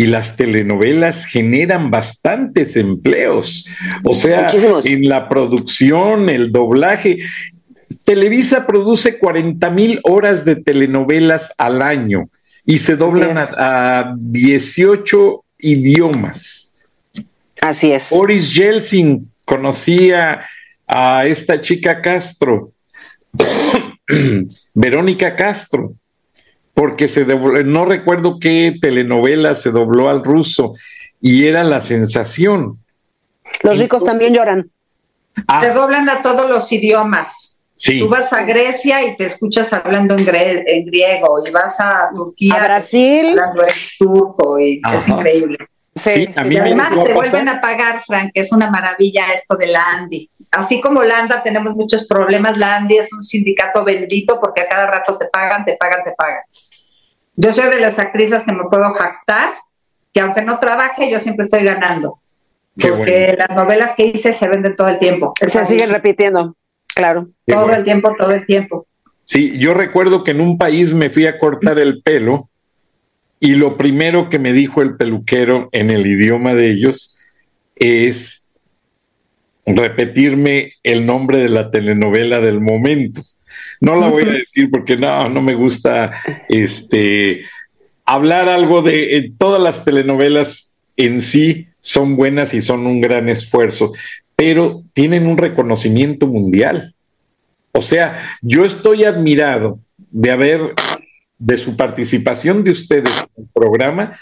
y las telenovelas generan bastantes empleos. O sea, en la producción, el doblaje. Televisa produce 40 mil horas de telenovelas al año y se doblan a, 18 idiomas. Así es. Boris Yeltsin conocía a esta chica Castro, Verónica Castro, porque se no recuerdo qué telenovela se dobló al ruso y era la sensación. Los ricos también lloran. Ah. Te doblan a todos los idiomas. Tú vas a Grecia y te escuchas hablando en, griego, y vas a Turquía. A Brasil. Hablando en turco, y es increíble. Sí, y además te vuelven a pagar, Frank, es una maravilla esto de la Andy. Así como la ANDA tenemos muchos problemas, la Andy es un sindicato bendito porque a cada rato te pagan, te pagan, te pagan. Yo soy de las actrices que me puedo jactar, que aunque no trabaje, yo siempre estoy ganando. porque las novelas que hice se venden todo el tiempo. Se siguen repitiendo, claro. todo el tiempo, todo el tiempo. Sí, yo recuerdo que en un país me fui a cortar el pelo y lo primero que me dijo el peluquero en el idioma de ellos es repetirme el nombre de la telenovela del momento. No la voy a decir porque no, no me gusta este hablar algo de eh, todas las telenovelas en sí son buenas y son un gran esfuerzo, pero tienen un reconocimiento mundial. O sea, yo estoy admirado de haber de su participación de ustedes en el programa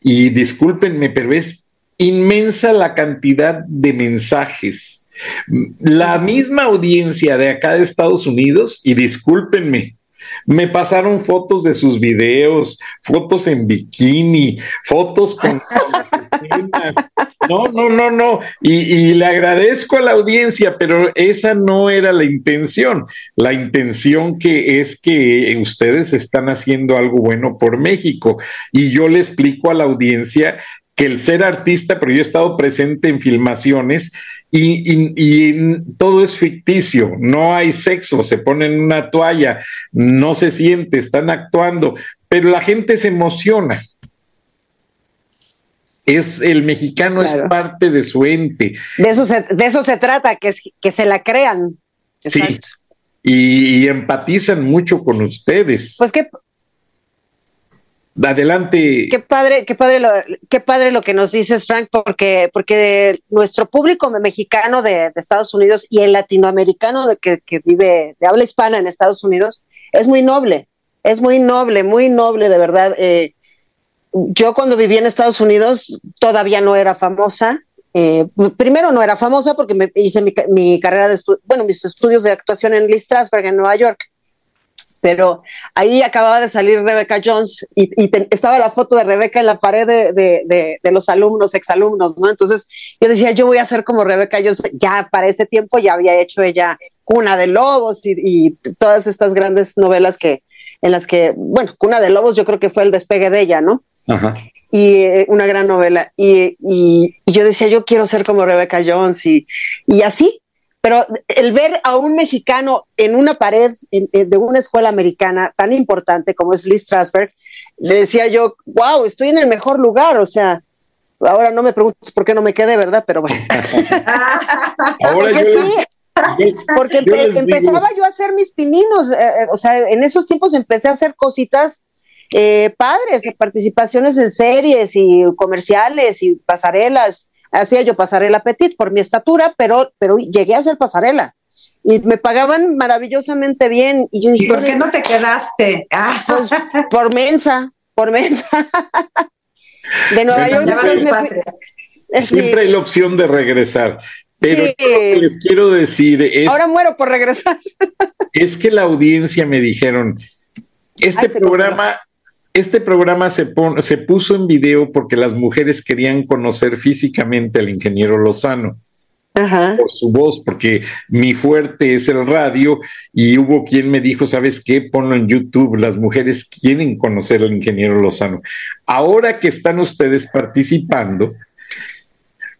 y discúlpenme, pero es inmensa la cantidad de mensajes. La misma audiencia de acá de Estados Unidos, y discúlpenme, me pasaron fotos de sus videos, fotos en bikini, fotos con No, no, no, no. Y, le agradezco a la audiencia, pero esa no era la intención. La intención que es que ustedes están haciendo algo bueno por México. Y yo le explico a la audiencia que el ser artista, pero yo he estado presente en filmaciones y, y, todo es ficticio, no hay sexo, se ponen una toalla, no se siente, están actuando, pero la gente se emociona. Es el mexicano es parte de su ente. De eso se, de eso se trata, que, que se la crean. Sí. Y, y, empatizan mucho con ustedes. Pues que Adelante. Qué padre, qué padre lo, qué padre lo que nos dices, Frank, porque, porque nuestro público mexicano de, Estados Unidos y el latinoamericano de que, que, vive de habla hispana en Estados Unidos es muy noble, es muy noble, muy noble, de verdad. Eh, yo cuando viví en Estados Unidos todavía no era famosa. Eh, primero no era famosa porque me hice mi, mi carrera de bueno, mis estudios de actuación en Lee Strasberg en Nueva York pero ahí acababa de salir Rebecca Jones y, estaba la foto de Rebecca en la pared de, los alumnos, exalumnos, ¿no? Entonces yo decía, yo voy a ser como Rebecca Jones, ya para ese tiempo ya había hecho ella Cuna de Lobos y, todas estas grandes novelas que, en las que, bueno, Cuna de Lobos yo creo que fue el despegue de ella, ¿no? Ajá. Y eh, una gran novela. Y, y, yo decía, yo quiero ser como Rebecca Jones y, y así, pero el ver a un mexicano en una pared de una escuela americana tan importante como es Lee Strasberg, le decía yo, wow, estoy en el mejor lugar, o sea, ahora no me preguntes por qué no me quedé, ¿verdad? Pero bueno. ahora porque sí, porque empezaba yo a hacer mis pininos, eh, eh, o sea, en esos tiempos empecé a hacer cositas eh, padres, participaciones en series y comerciales y pasarelas hacía yo pasarela petit por mi estatura, pero, pero llegué a ser pasarela. Y me pagaban maravillosamente bien. Y yo dije, ¿por qué no te quedaste? Ah. Pues, por mensa, por mensa. De Nueva York Siempre hay la opción de regresar. Pero lo que les quiero decir es. Ahora muero por regresar. Es que la audiencia me dijeron: este programa este programa se, se puso en video porque las mujeres querían conocer físicamente al ingeniero Lozano. por su voz, porque mi fuerte es el radio y hubo quien me dijo, ¿sabes qué? Ponlo en YouTube, las mujeres quieren conocer al ingeniero Lozano. Ahora que están ustedes participando,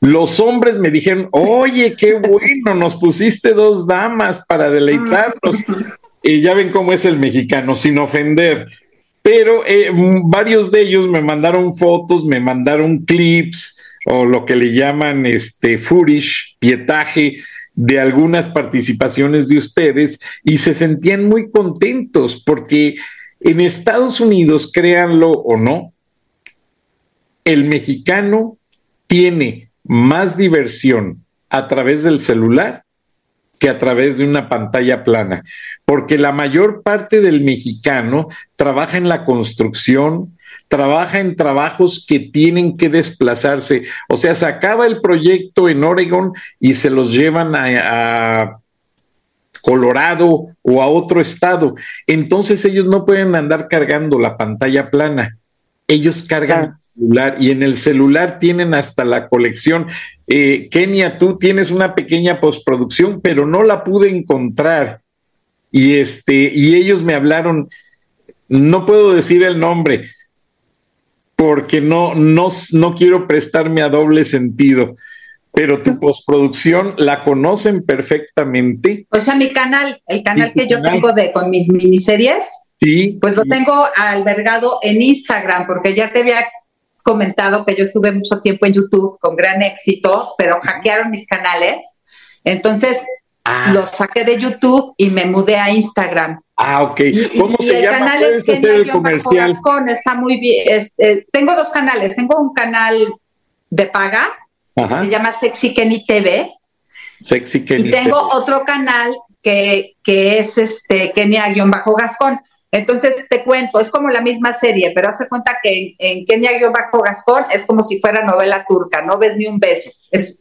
los hombres me dijeron, oye, qué bueno, nos pusiste dos damas para deleitarnos. y ya ven cómo es el mexicano, sin ofender pero eh, varios de ellos me mandaron fotos, me mandaron clips o lo que le llaman este furish, pietaje de algunas participaciones de ustedes y se sentían muy contentos porque en Estados Unidos, créanlo o no, el mexicano tiene más diversión a través del celular que a través de una pantalla plana, porque la mayor parte del mexicano trabaja en la construcción, trabaja en trabajos que tienen que desplazarse, o sea, se acaba el proyecto en Oregon y se los llevan a, Colorado o a otro estado. Entonces ellos no pueden andar cargando la pantalla plana, ellos cargan celular y en el celular tienen hasta la colección. Eh, Kenia, tú tienes una pequeña postproducción, pero no la pude encontrar. Y este, y ellos me hablaron, no puedo decir el nombre, porque no, no, no quiero prestarme a doble sentido. Pero tu postproducción la conocen perfectamente. O sea, mi canal, el canal que yo tengo de con mis miniseries, Sí. Pues lo tengo albergado en Instagram, porque ya te había comentado que yo estuve mucho tiempo en YouTube con gran éxito, pero hackearon mis canales. Entonces, ah. los saqué de YouTube y me mudé a Instagram. Ah, ok. ¿Cómo se llama? Canal es hacer el comercial? está muy bien. Eh, tengo dos canales. Tengo un canal de paga, se llama Sexy Kenny TV. Sexy Kenny Y tengo otro canal que, que es este Kenia-Gascón. Entonces te cuento, es como la misma serie, pero hace cuenta que en, Kenia-Gascón es como si fuera novela turca, no ves ni un beso.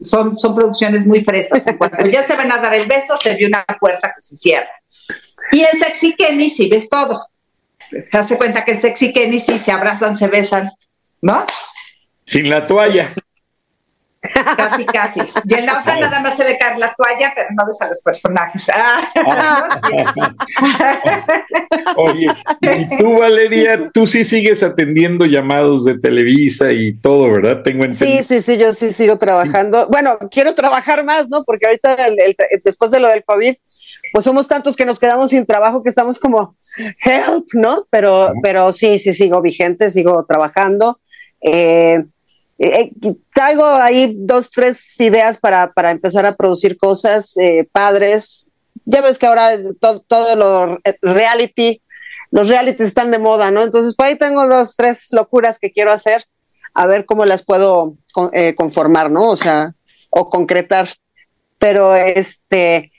son, son producciones muy fresas. Cuando ya se van a dar el beso, se ve una puerta que se cierra. Y en Sexy Kenny sí ves todo. Hace cuenta que en Sexy Kenny sí se abrazan, se besan, ¿no? Sin la toalla. Casi, casi. Y en la otra nada más se ve caer la toalla, pero no ves a los personajes. Ah. Oye, y tú, Valeria, tú sí sigues atendiendo llamados de Televisa y todo, ¿verdad? Tengo entendido. Sí, sí, sí, yo sí sigo trabajando. Bueno, quiero trabajar más, ¿no? Porque ahorita, después de lo del COVID, pues somos tantos que nos quedamos sin trabajo que estamos como help, ¿no? Pero, pero sí, sí, sigo vigente, sigo trabajando. Eh, eh, traigo ahí dos, tres ideas para, para empezar a producir cosas eh, padres. Ya ves que ahora todo, lo reality, los reality están de moda, ¿no? Entonces, por ahí tengo dos, tres locuras que quiero hacer, a ver cómo las puedo eh, conformar, ¿no? O sea, o concretar. Pero este,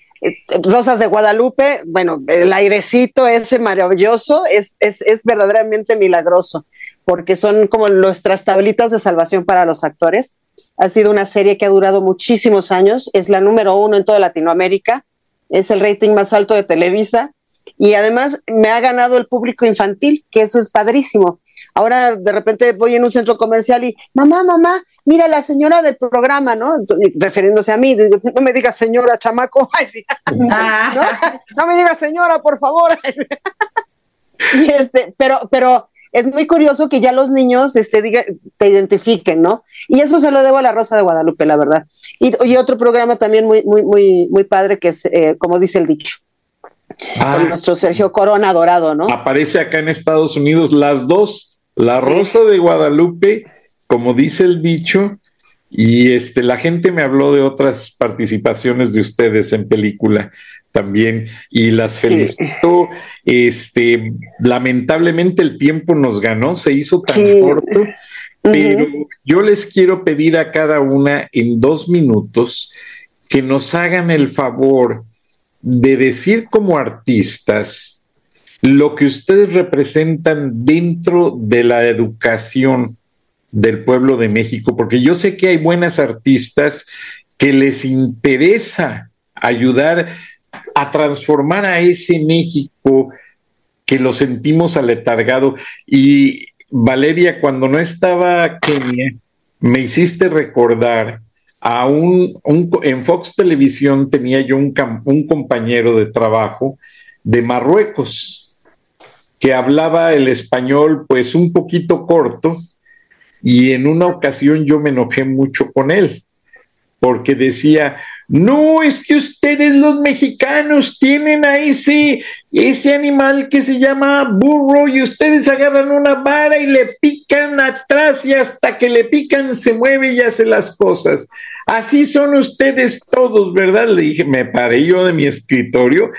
Rosas de Guadalupe, bueno, el airecito ese maravilloso es, es, es verdaderamente milagroso porque son como nuestras tablitas de salvación para los actores. Ha sido una serie que ha durado muchísimos años, es la número uno en toda Latinoamérica, es el rating más alto de Televisa y además me ha ganado el público infantil, que eso es padrísimo. Ahora de repente voy en un centro comercial y, mamá, mamá, mira la señora del programa, ¿no? refiriéndose a mí, no me digas señora, chamaco, ah. ¿no? me digas señora, por favor. y este, pero, pero es muy curioso que ya los niños este, diga, te identifiquen, ¿no? Y eso se lo debo a la Rosa de Guadalupe, la verdad. Y, otro programa también muy, muy, muy, muy padre que es, eh, como dice el dicho, ah. con nuestro Sergio Corona Dorado, ¿no? Aparece acá en Estados Unidos las dos, la Rosa de Guadalupe, como dice el dicho, y este, la gente me habló de otras participaciones de ustedes en película también y las felicito. Este, lamentablemente el tiempo nos ganó, se hizo tan corto, pero yo les quiero pedir a cada una en dos minutos que nos hagan el favor de decir como artistas lo que ustedes representan dentro de la educación del pueblo de México, porque yo sé que hay buenas artistas que les interesa ayudar a transformar a ese México que lo sentimos aletargado. Y Valeria, cuando no estaba Kenia, me hiciste recordar a un, en Fox Televisión tenía yo un, un compañero de trabajo de Marruecos que hablaba el español pues un poquito corto y en una ocasión yo me enojé mucho con él porque decía, no, es que ustedes los mexicanos tienen a ese, ese animal que se llama burro y ustedes agarran una vara y le pican atrás y hasta que le pican se mueve y hace las cosas. Así son ustedes todos, ¿verdad? Le dije, me paré yo de mi escritorio,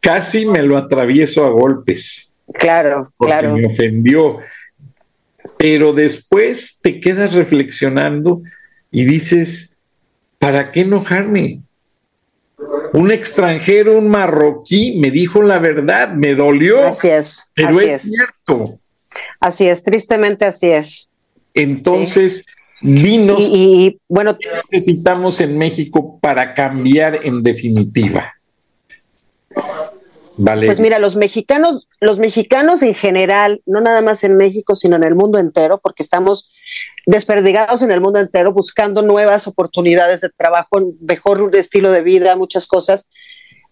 casi me lo atravieso a golpes. Claro, porque claro. Me ofendió. Pero después te quedas reflexionando y dices, ¿para qué enojarme? Un extranjero, un marroquí, me dijo la verdad, me dolió. Así es. Pero es, cierto. Así es, tristemente así es. Entonces, dinos y, bueno, qué necesitamos en México para cambiar en definitiva. Pues mira, los mexicanos, los mexicanos en general, no nada más en México, sino en el mundo entero, porque estamos desperdigados en el mundo entero buscando nuevas oportunidades de trabajo, mejor estilo de vida, muchas cosas,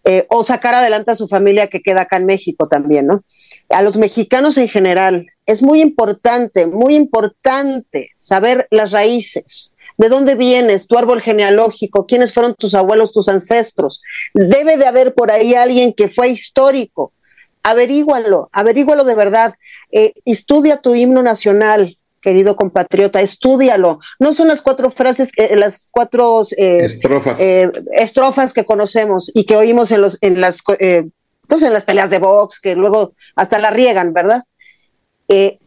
eh, o sacar adelante a su familia que queda acá en México también, ¿no? A los mexicanos en general es muy importante, muy importante saber las raíces, de dónde vienes, tu árbol genealógico, quiénes fueron tus abuelos, tus ancestros. Debe de haber por ahí alguien que fue histórico. Averígualo, averígualo de verdad. Eh, estudia tu himno nacional, querido compatriota, estúdialo. No son las cuatro frases, eh, las cuatro eh, estrofas. Eh, estrofas que conocemos y que oímos en, los, en, las, pues en las peleas de box, que luego hasta la riegan, ¿verdad?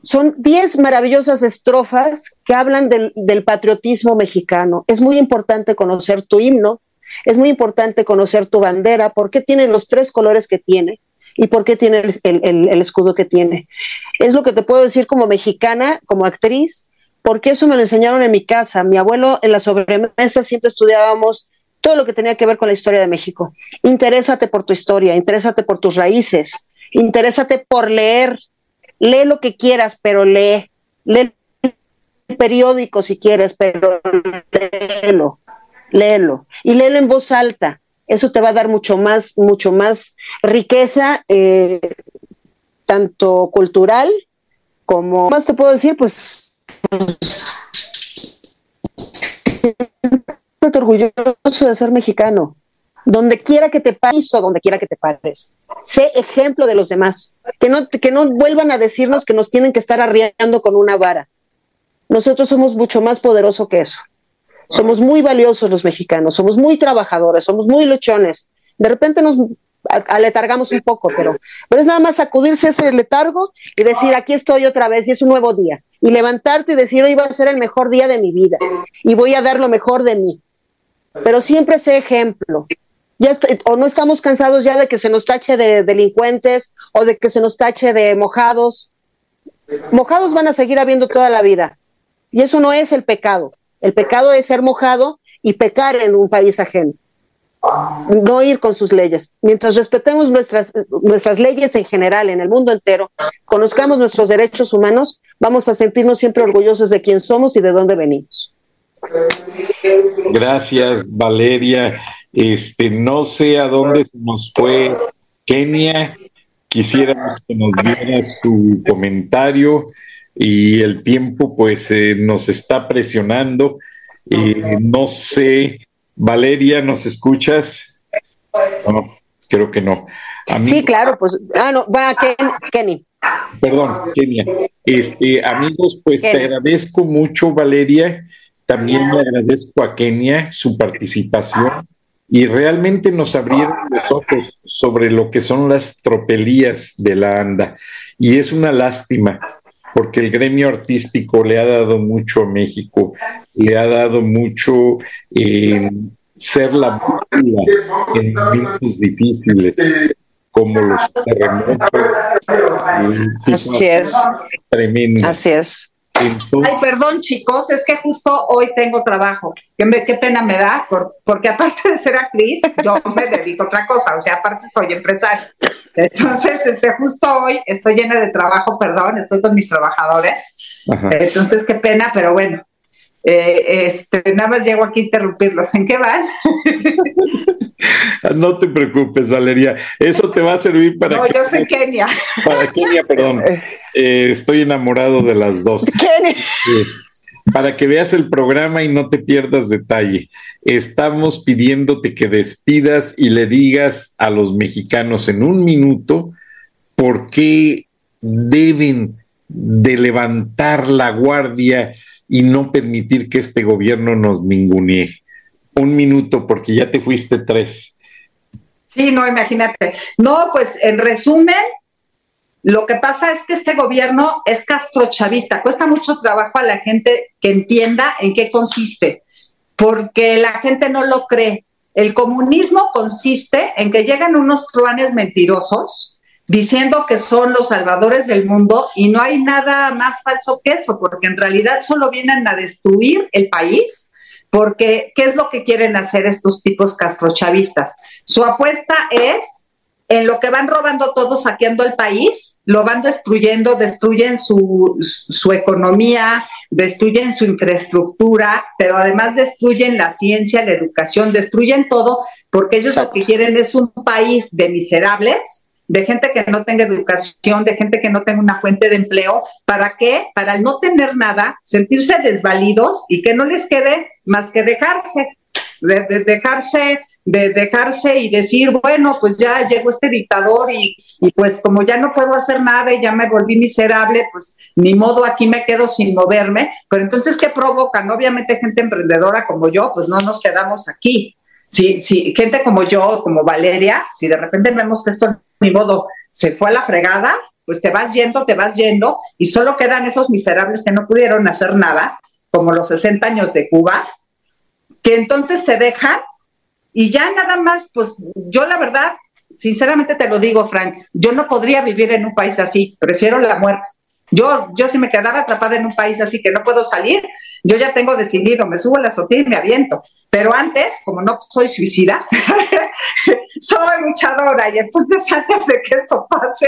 Son diez maravillosas estrofas que hablan del, patriotismo mexicano. Es muy importante conocer tu himno, es muy importante conocer tu bandera, por qué tiene los tres colores que tiene y por qué tiene el, escudo que tiene. Es lo que te puedo decir como mexicana, como actriz, porque eso me lo enseñaron en mi casa. Mi abuelo en la sobremesa siempre estudiábamos todo lo que tenía que ver con la historia de México. Interésate por tu historia, interésate por tus raíces, interésate por leer. Lee lo que quieras, pero lee. Lee periódico si quieres, pero léelo, léelo. Y léelo en voz alta. Eso te va a dar mucho más, mucho más riqueza, eh, tanto cultural como, más te puedo decir, pues, pues orgulloso de ser mexicano donde quiera que te pares o donde quiera que te pares. Sé ejemplo de los demás. Que no, que no vuelvan a decirnos que nos tienen que estar arriando con una vara. Nosotros somos mucho más poderosos que eso. Somos muy valiosos los mexicanos, somos muy trabajadores, somos muy luchones. De repente nos aletargamos un poco, pero, pero es nada más sacudirse ese letargo y decir, aquí estoy otra vez y es un nuevo día. Y levantarte y decir, hoy va a ser el mejor día de mi vida y voy a dar lo mejor de mí. Pero siempre sé ejemplo, ya o no estamos cansados ya de que se nos tache de delincuentes o de que se nos tache de mojados. Mojados van a seguir habiendo toda la vida. Y eso no es el pecado. El pecado es ser mojado y pecar en un país ajeno. No ir con sus leyes. Mientras respetemos nuestras, nuestras leyes en general, en el mundo entero, conozcamos nuestros derechos humanos, vamos a sentirnos siempre orgullosos de quién somos y de dónde venimos. Gracias, Valeria. Este, no sé a dónde se nos fue Kenia. Quisiéramos que nos diera su comentario y el tiempo pues eh, nos está presionando. Eh, no sé, Valeria, ¿nos escuchas? No, creo que no. sí, claro, pues, ah, no, va, Kenny. Perdón, Kenia. Este, amigos, pues te agradezco mucho, Valeria. También le agradezco a Kenia su participación y realmente nos abrieron los ojos sobre lo que son las tropelías de la ANDA. Y es una lástima, porque el gremio artístico le ha dado mucho a México, le ha dado mucho en ser la brújula en momentos difíciles como los terremotos. Así es. Así es. Ay, perdón, chicos, es que justo hoy tengo trabajo. Qué, qué pena me da, porque aparte de ser actriz, yo me dedico a otra cosa, o sea, aparte soy empresario. Entonces, este, justo hoy estoy llena de trabajo, perdón, estoy con mis trabajadores. Entonces, qué pena, pero bueno, eh, este, nada más llego aquí a interrumpirlos. ¿En qué van? no te preocupes, Valeria. Eso te va a servir para. No, yo soy Kenia. Para Kenia, perdón. Eh, estoy enamorado de las dos. Kenia. para que veas el programa y no te pierdas detalle. Estamos pidiéndote que despidas y le digas a los mexicanos en un minuto por qué deben de levantar la guardia y no permitir que este gobierno nos ningunee. Un minuto, porque ya te fuiste tres. Sí, no, imagínate. No, pues en resumen, lo que pasa es que este gobierno es castrochavista. Cuesta mucho trabajo a la gente que entienda en qué consiste, porque la gente no lo cree. El comunismo consiste en que llegan unos truanes mentirosos diciendo que son los salvadores del mundo y no hay nada más falso que eso, porque en realidad solo vienen a destruir el país, porque ¿qué es lo que quieren hacer estos tipos castrochavistas? Su apuesta es en lo que van robando todos, saqueando el país, lo van destruyendo, destruyen su, su economía, destruyen su infraestructura, pero además destruyen la ciencia, la educación, destruyen todo, porque ellos lo que quieren es un país de miserables de gente que no tenga educación, de gente que no tenga una fuente de empleo. ¿Para qué? Para no tener nada, sentirse desvalidos y que no les quede más que dejarse, de, dejarse, de dejarse y decir, bueno, pues ya llegó este dictador y, y, pues como ya no puedo hacer nada y ya me volví miserable, pues ni modo aquí me quedo sin moverme. Pero entonces, ¿qué provocan? Obviamente gente emprendedora como yo, pues no nos quedamos aquí. Si, si gente como yo, como Valeria, si de repente vemos que esto ni modo, se fue a la fregada, pues te vas yendo, te vas yendo, y solo quedan esos miserables que no pudieron hacer nada, como los 60 años de Cuba, que entonces se dejan y ya nada más, pues yo la verdad, sinceramente te lo digo, Frank, yo no podría vivir en un país así, prefiero la muerte. Yo, yo si me quedara atrapada en un país así que no puedo salir, yo ya tengo decidido, me subo a la azotea y me aviento. Pero antes, como no soy suicida, soy luchadora y entonces antes de que eso pase,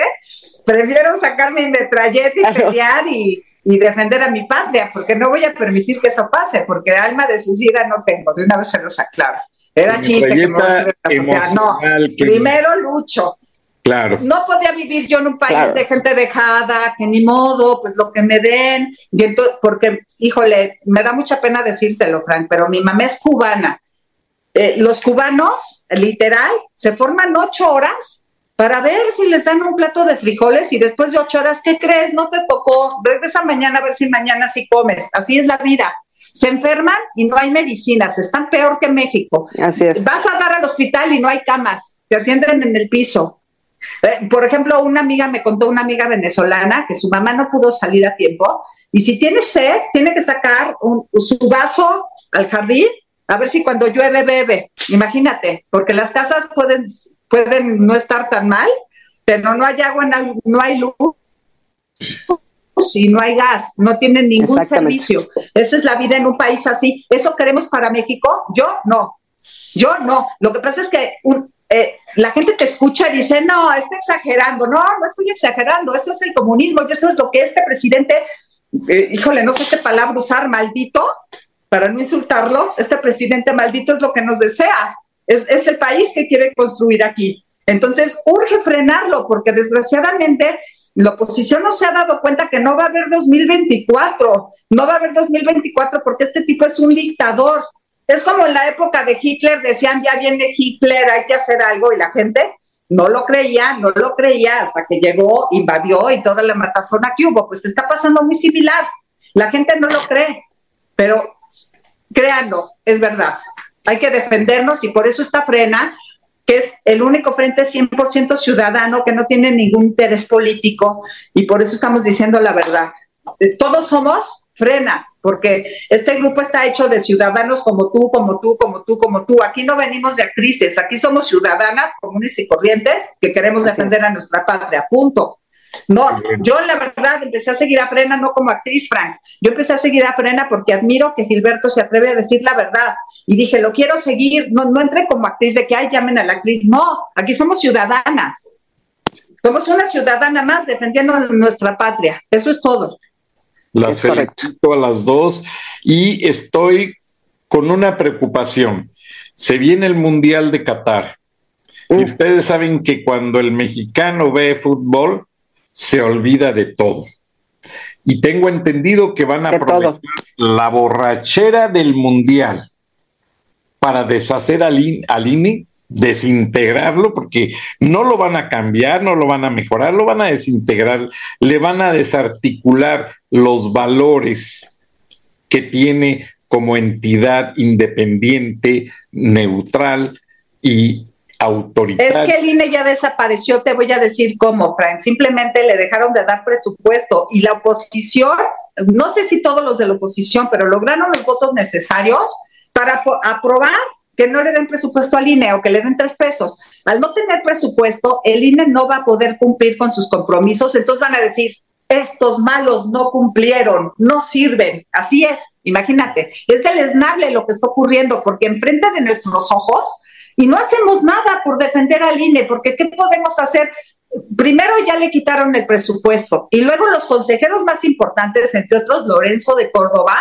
prefiero sacar mi metralleta y pelear y, y defender a mi patria, porque no voy a permitir que eso pase, porque alma de suicida no tengo, de una vez se los aclaro. Era chiste que me No, primero lucho. Claro. No podía vivir yo en un país de gente dejada, que ni modo, pues lo que me den. Y entonces, porque, híjole, me da mucha pena decírtelo, Frank, pero mi mamá es cubana. Eh, los cubanos, literal, se forman ocho horas para ver si les dan un plato de frijoles y después de ocho horas, ¿qué crees? No te tocó, regresa mañana a ver si mañana sí comes. Así es la vida. Se enferman y no hay medicinas, están peor que México. Así es. Vas a dar al hospital y no hay camas, te atienden en el piso. Eh, por ejemplo, una amiga me contó, una amiga venezolana, que su mamá no pudo salir a tiempo y si tiene sed, tiene que sacar su vaso al jardín a ver si cuando llueve bebe. Imagínate, porque las casas pueden, pueden no estar tan mal, pero no hay agua, no hay luz y no hay gas, no tienen ningún servicio. Esa es la vida en un país así. ¿Eso queremos para México? Yo no. Yo no. Lo que pasa es que eh, la gente te escucha y dice, no, está exagerando. No, no estoy exagerando. Eso es el comunismo y eso es lo que este presidente, eh, híjole, no sé qué palabra usar, maldito, para no insultarlo, este presidente maldito es lo que nos desea. Es, es el país que quiere construir aquí. Entonces, urge frenarlo porque desgraciadamente la oposición no se ha dado cuenta que no va a haber 2024, no va a haber 2024 porque este tipo es un dictador. Es como en la época de Hitler, decían, ya viene Hitler, hay que hacer algo, y la gente no lo creía, no lo creía, hasta que llegó, invadió y toda la matazona que hubo. Pues está pasando muy similar. La gente no lo cree, pero créanlo, es verdad. Hay que defendernos y por eso está frena que es el único frente 100% ciudadano que no tiene ningún interés político y por eso estamos diciendo la verdad. Todos somos frena, porque este grupo está hecho de ciudadanos como tú, como tú, como tú, como tú. Aquí no venimos de actrices, aquí somos ciudadanas comunes y corrientes que queremos defender a nuestra patria, punto. No, yo la verdad empecé a seguir a Frena no como actriz, Frank. Yo empecé a seguir a Frena porque admiro que Gilberto se atreve a decir la verdad. Y dije, lo quiero seguir. No, no entré como actriz de que, ay, llamen a la actriz. No, aquí somos ciudadanas. Somos una ciudadana más defendiendo nuestra patria. Eso es todo. Las felicito a las dos y estoy con una preocupación. Se viene el Mundial de Qatar. Y ustedes saben que cuando el mexicano ve fútbol, se olvida de todo. Y tengo entendido que van a aprovechar la borrachera del mundial para deshacer al, INE, desintegrarlo, porque no lo van a cambiar, no lo van a mejorar, lo van a desintegrar, le van a desarticular los valores que tiene como entidad independiente, neutral y es que el INE ya desapareció, te voy a decir cómo, Frank. Simplemente le dejaron de dar presupuesto y la oposición, no sé si todos los de la oposición, pero lograron los votos necesarios para aprobar que no le den presupuesto al INE o que le den tres pesos. Al no tener presupuesto, el INE no va a poder cumplir con sus compromisos, entonces van a decir, estos malos no cumplieron, no sirven. Así es, imagínate, es deleznable lo que está ocurriendo porque enfrente de nuestros ojos y no hacemos nada por defender al INE, porque ¿qué podemos hacer? Primero ya le quitaron el presupuesto y luego los consejeros más importantes, entre otros Lorenzo de Córdoba,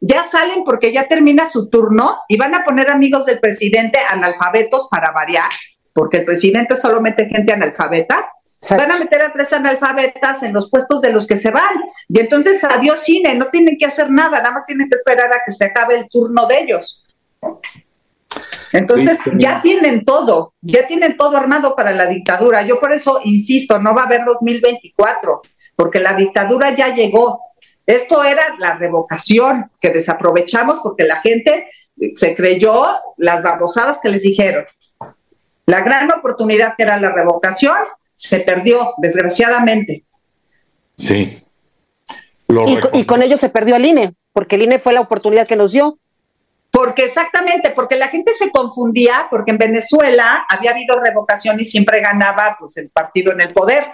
ya salen porque ya termina su turno y van a poner amigos del presidente analfabetos para variar, porque el presidente solo mete gente analfabeta. Van a meter a tres analfabetas en los puestos de los que se van. Y entonces adiós cine, no tienen que hacer nada, nada más tienen que esperar a que se acabe el turno de ellos. Entonces ya tienen todo, ya tienen todo armado para la dictadura. Yo por eso insisto, no va a haber 2024, porque la dictadura ya llegó. Esto era la revocación que desaprovechamos porque la gente se creyó las babosadas que les dijeron. La gran oportunidad que era la revocación se perdió, desgraciadamente. Sí. y, y con ello se perdió el INE, porque el INE fue la oportunidad que nos dio. Porque exactamente, porque la gente se confundía, porque en Venezuela había habido revocación y siempre ganaba pues el partido en el poder.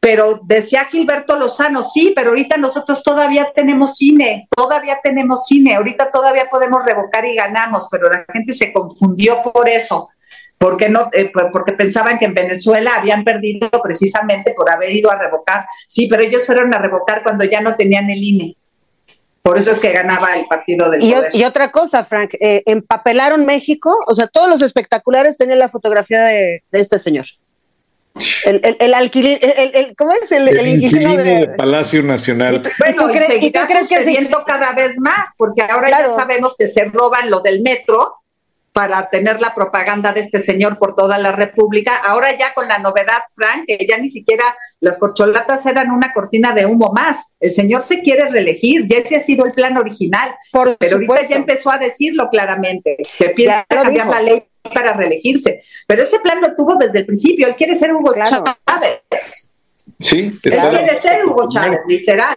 Pero decía Gilberto Lozano, sí, pero ahorita nosotros todavía tenemos cine, todavía tenemos cine, ahorita todavía podemos revocar y ganamos, pero la gente se confundió por eso. porque no eh, porque pensaban que en Venezuela habían perdido precisamente por haber ido a revocar. Sí, pero ellos fueron a revocar cuando ya no tenían el INE. Por eso es que ganaba el partido del y, poder. y otra cosa, Frank, eh, empapelaron México, o sea, todos los espectaculares tenían la fotografía de, de este señor. El, el, el alquilín, el, el- ¿cómo es? El, El, el inquilino inquilino de de... Palacio Nacional. Bueno, ¿Y tú y, crees- y tú crees que cada vez más, porque ahora Claro. ya sabemos que se roban lo del metro para tener la propaganda de este señor por toda la República. Ahora ya con la novedad, Frank, que ya ni siquiera las corcholatas eran una cortina de humo más. El señor se quiere reelegir, ya ese ha sido el plan original, Por pero ahorita ya empezó a decirlo claramente, que piensa cambiar dijo. la ley para reelegirse. Pero ese plan lo tuvo desde el principio, él quiere ser Hugo Claro. Chávez. Sí, Él quiere ser Hugo Chávez, literal.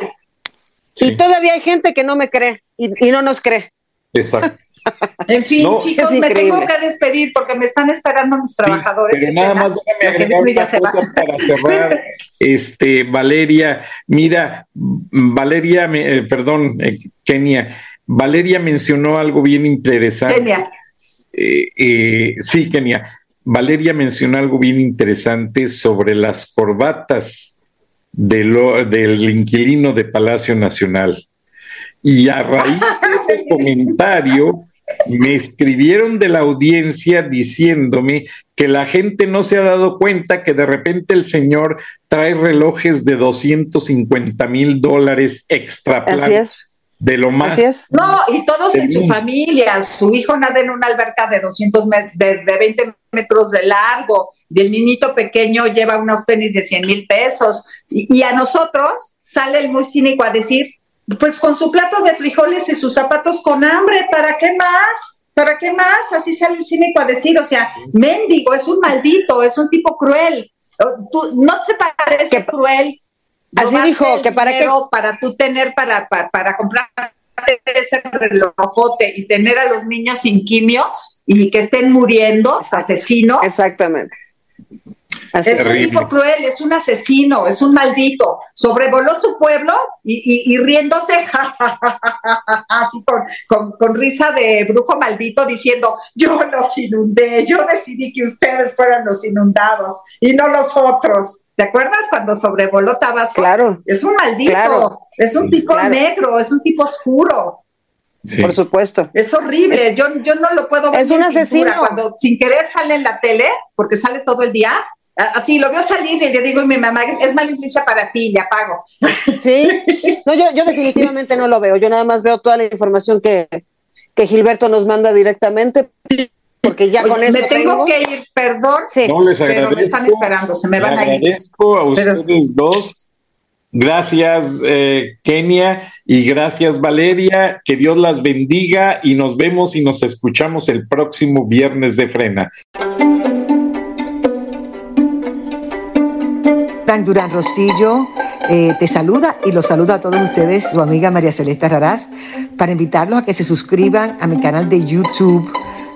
Sí, Y todavía hay gente que no me cree y, y no nos cree. exacto. En fin, No, chicos, me tengo que despedir porque me están esperando mis trabajadores. pero nada pena. más déjame agregar una cosa para cerrar. Este, Valeria, mira, Valeria, eh, perdón, eh, Kenia, Valeria mencionó algo bien interesante. Kenia. Eh, eh, sí, Kenia. Valeria mencionó algo bien interesante sobre las corbatas de lo- del inquilino de Palacio Nacional. Y a raíz de ese comentario, me escribieron de la audiencia diciéndome que la gente no se ha dado cuenta que de repente el señor trae relojes de 250 mil dólares extra Así es, de lo más así es. No, y todos en su familia. Su hijo nada en una alberca de 200 me- de, de 20 metros de largo. Y el niñito pequeño lleva unos tenis de 100 mil pesos. Y, y a nosotros sale el muy cínico a decir, pues con su plato de frijoles y sus zapatos con hambre, ¿para qué más? ¿Para qué más? Así sale el cínico a decir, o sea, mendigo, es un maldito, es un tipo cruel. ¿Tú, ¿No te parece Que- cruel? Así dijo, que para dinero para tú tener, para, para, para comprar ese relojote y tener a los niños sin quimios y que estén muriendo, asesinos. Exactamente. Así Es es. un Terrible. tipo cruel, es un asesino, es un maldito. Sobrevoló su pueblo y, y- y riéndose, ja, ja, ja, así con, con- con risa de brujo maldito, diciendo: Yo los inundé, yo decidí que ustedes fueran los inundados y no los otros. ¿Te acuerdas cuando sobrevoló Tabasco? Claro, Es un maldito, Claro. es un tipo Claro. negro, es un tipo oscuro. Sí. por supuesto. Es horrible, yo, yo no lo puedo ver. Es un asesino. Cuando sin querer sale en la tele, porque sale todo el día, así lo veo salir y le digo a mi mamá, es mala influencia para ti, le apago. Sí. No, yo, yo definitivamente no lo veo. Yo nada más veo toda la información que, que Gilberto nos manda directamente, porque ya Oye, con eso me tengo que ir, perdón, Sí. No les pero agradezco. me están esperando, se me van a ir. agradezco a Pero- ustedes dos. Gracias, eh, Kenia, y gracias, Valeria. Que Dios las bendiga y nos vemos y nos escuchamos el próximo viernes de frena. Frank Durán Rosillo eh, te saluda y los saluda a todos ustedes, su amiga María Celeste Raraz, para invitarlos a que se suscriban a mi canal de YouTube